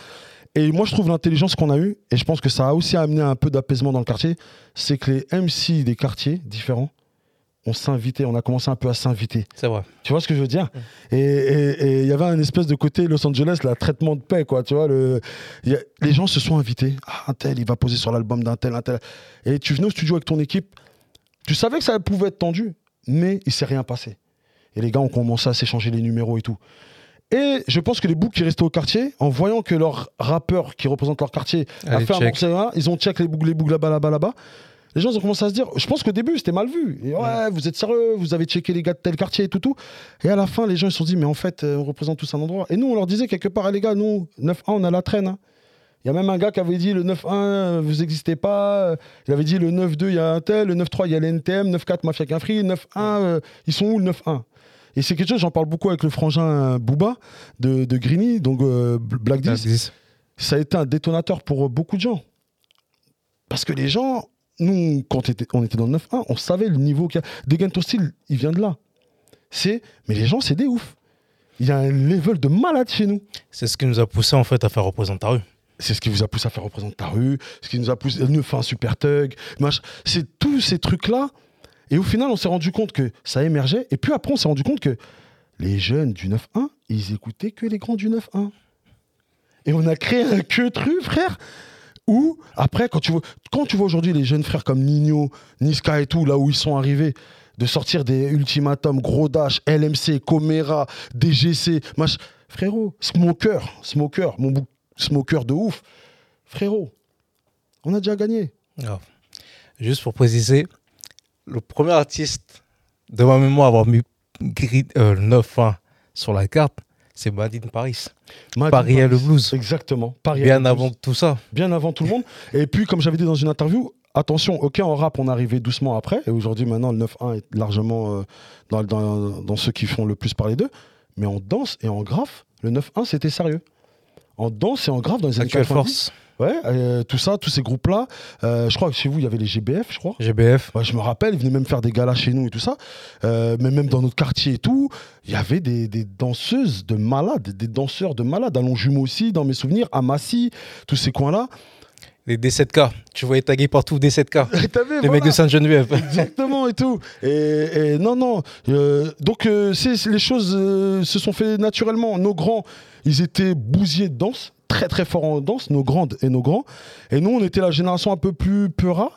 Et moi, je trouve l'intelligence qu'on a eue, et je pense que ça a aussi amené un peu d'apaisement dans le quartier, c'est que les MC des quartiers différents, on s'invitait, on a commencé un peu à s'inviter. C'est vrai. Tu vois ce que je veux dire? Et et- il y avait un espèce de côté Los Angeles, là, traitement de paix, quoi. Tu vois, le, y a- les gens se sont invités. Ah, un tel, il va poser sur l'album d'un tel, un tel. Et tu venais au studio avec ton équipe. Tu savais que ça pouvait être tendu, mais il s'est rien passé. Et les gars ont commencé à s'échanger les numéros et tout. Et je pense que les boucs qui restaient au quartier, en voyant que leur rappeur qui représente leur quartier a Allez, fait un morceau ils ont check les boucs, les boucs là-bas, là-bas, là-bas. Les gens ont commencé à se dire, je pense qu'au début c'était mal vu. Et ouais, vous êtes sérieux, vous avez checké les gars de tel quartier et tout, tout. Et à la fin, les gens ils se sont dit, mais en fait, euh, on représente tous un endroit. Et nous, on leur disait quelque part, Ah, les gars, nous, 9-1, on a la traîne. hein. Il y a même un gars qui avait dit le 9-1, euh, vous n'existez pas. Il avait dit le 9-2, il y a un tel. Le 9-3, il y a l'NTM. 9-4, Mafia Quinfri. 9-1, euh, ils sont où le 9-1 Et c'est quelque chose, j'en parle beaucoup avec le frangin euh, Booba de, de donc euh, Black 10 10. ça a été un détonateur pour beaucoup de gens. Parce que les gens, nous, quand on était, dans le 9-1, on savait le niveau qu'il y a. Degento Style, il vient de là. c'est mais les gens, c'est des ouf. Il y a un level de malade chez nous. C'est ce qui nous a poussé en fait à faire représenter ta rue. C'est ce qui vous a poussé à faire représenter ta rue, ce qui nous a poussé à nous faire un super thug. mach- C'est tous ces trucs-là. Et au final, on s'est rendu compte que ça émergeait. Et puis après, on s'est rendu compte que les jeunes du 9-1, ils écoutaient que les grands du 9-1. Et on a créé un que tru, frère. Où, après, quand tu vois, aujourd'hui les jeunes frères comme Nino, Niska et tout, là où ils sont arrivés, de sortir des ultimatums, Gros Dash, LMC, Comera, DGC, mach... frérot, Smoker, Smoker, mon bouc Smoker de ouf, frérot, on a déjà gagné. Ah. Juste pour préciser, le premier artiste de ma mémoire à avoir mis gris, euh, 9-1 sur la carte, c'est Madine Paris. Mad Paris Paris. et le blues. Exactement. Paris Bien blues. avant tout ça. bien avant tout le monde. Et puis, comme j'avais dit dans une interview, attention, ok, en rap, on arrivé doucement après. Et aujourd'hui, maintenant, le 9-1 est largement euh, dans, dans, dans ceux qui font le plus parler d'eux. Mais en danse et en graphe, le 9-1, c'était sérieux. En danse et en graphe, dans les années Actuelle 90. Force, Ouais, euh, tout ça, tous ces groupes-là. Euh, je crois que chez vous, il y avait les GBF, je crois. GBF. Ouais, je me rappelle, ils venaient même faire des galas chez nous et tout ça. Euh, mais même dans notre quartier et tout, il y avait des, des danseuses de malades, des danseurs de malades. À Longjumeau aussi, dans mes souvenirs, à Massy, tous ces coins-là. Les D7K. Tu voyais taguer partout D7K. Et t'as vu, Les voilà. mecs de Sainte-Geneviève. Exactement et tout. Et, et non, non. donc, les choses se sont fait naturellement. Nos grands, ils étaient bousiers de danse, très très forts en danse, nos grandes et nos grands. Et nous, on était la génération un peu plus peura,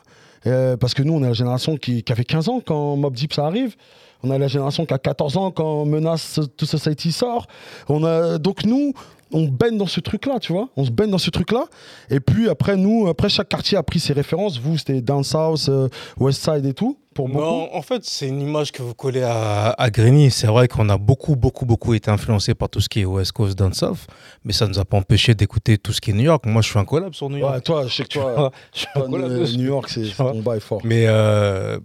euh, parce que nous, on est la génération qui, avait 15 ans quand Mob Deep ça arrive. On a la génération qui a 14 ans quand Menace to Society sort. On a, donc nous, on baigne dans ce truc-là, tu vois. On se baigne dans ce truc-là. Et puis après, nous, après, chaque quartier a pris ses références. Vous, c'était Down South, euh, West Side et tout, pour beaucoup. Non, en fait, c'est une image que vous collez à, à Grigny. C'est vrai qu'on a beaucoup, beaucoup, beaucoup été influencé par tout ce qui est West Coast Down South, mais ça ne nous a pas empêché d'écouter tout ce qui est New York. Moi, je suis un collab sur New York. Ouais, toi, je sais que toi. New York, c'est ton bail fort. Mais euh,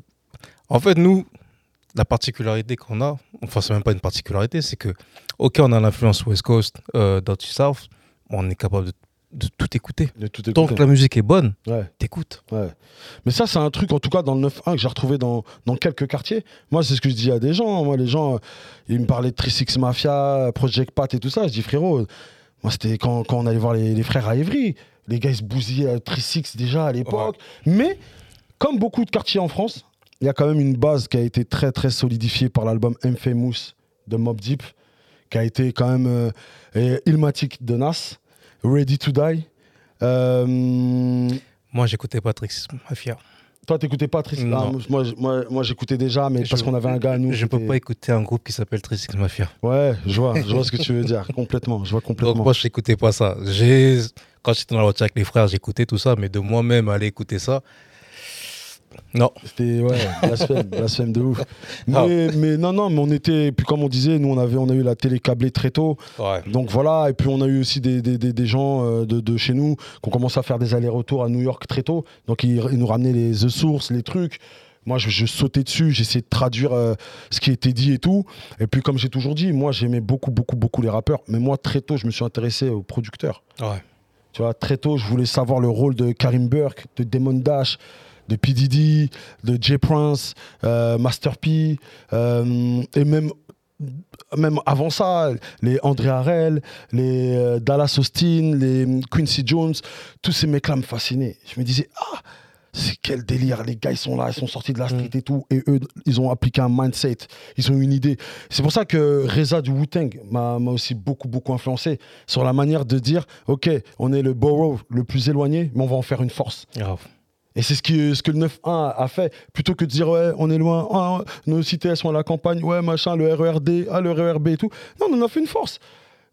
en fait, nous, la particularité qu'on a, enfin, c'est même pas une particularité, c'est que, ok, on a l'influence West Coast, euh, Down South, on est capable de, de tout écouter. De tout Tant que la musique est bonne, Ouais. t'écoutes. Ouais. Mais ça, c'est un truc, en tout cas, dans le 9-1 que j'ai retrouvé dans, dans quelques quartiers. Moi, c'est ce que je dis à des gens. Moi, les gens, euh, ils me parlaient de 36 Mafia, Project Pat et tout ça. Je dis, frérot, moi, c'était quand, quand on allait voir les, les frères à Évry. Les gars, ils se bousillaient à 36 déjà à l'époque. Mais, comme beaucoup de quartiers en France, il y a quand même une base qui a été très, très solidifiée par l'album Infamous de Mob Deep, qui a été quand même euh, et Illmatic de Nas, Ready to Die. Euh, Moi, j'écoutais Patrick Mafia. toi, t'écoutais pas Trisix. Ah, moi, moi, moi j'écoutais déjà, mais Je- parce qu'on avait un gars à nous. Je peux pas écouter un groupe qui s'appelle 36 Mafia. Ouais, je vois, je vois ce que tu veux dire. Complètement, je vois Donc complètement. moi, je n'écoutais pas ça. J'ai... Quand j'étais dans la voiture avec les frères, j'écoutais tout ça, mais de moi-même aller écouter ça, non. C'était, ouais, blasphème, blasphème de ouf. Ah. Mais, mais non, non, mais on était, puis comme on disait, nous, on, avait, on a eu la télé câblée très tôt. Ouais. Donc voilà, et puis on a eu aussi des, des, des, des gens euh, de, de chez nous qui ont commencé à faire des allers-retours à New York très tôt. Donc ils, ils nous ramenaient les The Source, les trucs. Moi, je, je sautais dessus, j'essayais de traduire euh, ce qui était dit et tout. Et puis, comme j'ai toujours dit, moi, j'aimais beaucoup, beaucoup, beaucoup les rappeurs. Mais moi, très tôt, je me suis intéressé aux producteurs. Ouais. Tu vois, très tôt, je voulais savoir le rôle de Karim Burke, de Damon Dash, de P. Diddy, de Jay Prince, euh, Master P, euh, et même, même avant ça, les André Harrell, les euh, Dallas Austin, les Quincy Jones, tous ces mecs-là me fascinaient. Je me disais, ah, c'est quel délire, les gars, ils sont là, ils sont sortis de la street et tout, et eux, ils ont appliqué un mindset, ils ont eu une idée. C'est pour ça que Reza du Wu-Tang m'a m'a aussi beaucoup, beaucoup influencé sur la manière de dire, ok, on est le borough le plus éloigné, mais on va en faire une force. Et c'est ce, qui, ce que le 9-1 a fait. Plutôt que de dire, ouais, on est loin, ah, nos cités, elles sont à la campagne, ouais, machin, le RERD, ah, le RERB et tout. Non, on en a fait une force.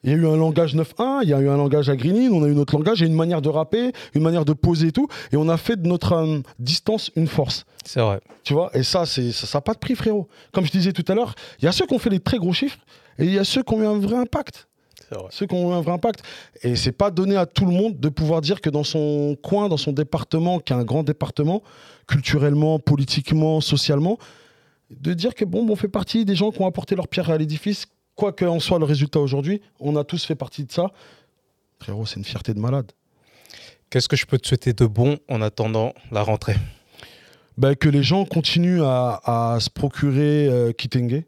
Il y a eu un langage 9-1, il y a eu un langage à Greening, on a eu notre langage, il y a une manière de rapper, une manière de poser et tout. Et on a fait de notre euh, distance une force. C'est vrai. Tu vois, et ça, c'est, ça n'a pas de prix, frérot. Comme je disais tout à l'heure, il y a ceux qui ont fait des très gros chiffres et il y a ceux qui ont eu un vrai impact. Ceux qui ont eu un vrai impact. Et c'est pas donné à tout le monde de pouvoir dire que dans son coin, dans son département, qui est un grand département, culturellement, politiquement, socialement, de dire que bon, on fait partie des gens qui ont apporté leur pierre à l'édifice, quoi qu'en soit le résultat aujourd'hui, on a tous fait partie de ça. Frérot, c'est une fierté de malade. Qu'est-ce que je peux te souhaiter de bon en attendant la rentrée? Ben, que les gens continuent à, à se procurer euh, Kitenge.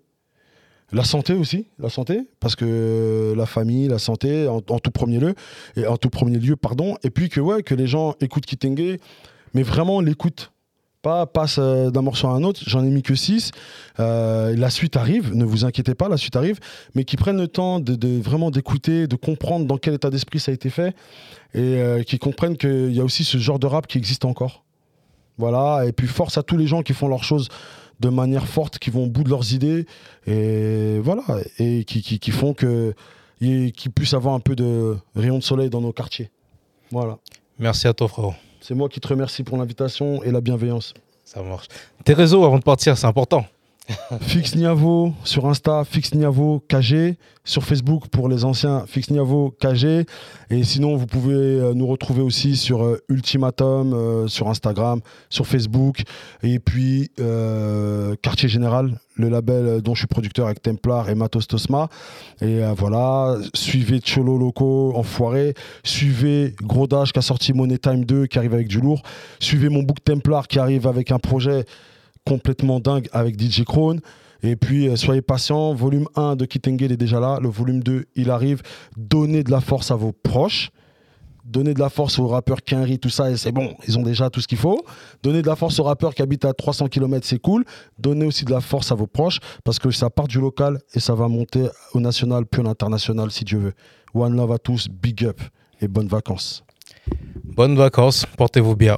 La santé aussi, la santé, parce que la famille, la santé, en, tout premier lieu, et en tout premier lieu, pardon, et puis que ouais, que les gens écoutent Kitenge, mais vraiment l'écoutent, pas passe d'un morceau à un autre. J'en ai mis que 6. Euh, la suite arrive, ne vous inquiétez pas, la suite arrive, mais qui prennent le temps de, vraiment d'écouter, de comprendre dans quel état d'esprit ça a été fait, et euh, qui comprennent qu'il y a aussi ce genre de rap qui existe encore. Voilà, et puis force à tous les gens qui font leurs choses de manière forte, qui vont au bout de leurs idées, et voilà, et qui, qui, font que qu'ils puissent avoir un peu de rayon de soleil dans nos quartiers. Voilà. Merci à toi, frérot. C'est moi qui te remercie pour l'invitation et la bienveillance. Ça marche. Tes réseaux avant de partir, c'est important. Fix Niavo sur Insta, Fix Niavo KG. Sur Facebook pour les anciens, Fix Niavo KG. Et sinon, vous pouvez euh, nous retrouver aussi sur euh, Ultimatum, euh, sur Instagram, sur Facebook. Et puis, Quartier Général, le label dont je suis producteur avec Templar et Matos Tosma. Et voilà, suivez Cholo Loco, Enfoiré. Suivez Gros Dash qui a sorti Money Time 2 qui arrive avec du lourd. Suivez mon book Templar qui arrive avec un projet complètement dingue avec DJ Krone. Et puis, euh, soyez patients. Volume 1 de Kitengel est déjà là. Le volume 2, il arrive. Donnez de la force à vos proches. Donnez de la force aux rappeurs Kenry, tout ça, et c'est bon, ils ont déjà tout ce qu'il faut. Donnez de la force aux rappeurs qui habitent à 300 km, c'est cool. Donnez aussi de la force à vos proches, parce que ça part du local et ça va monter au national, puis à l'international, si Dieu veut. One love à tous, big up et bonnes vacances. Bonnes vacances, portez-vous bien.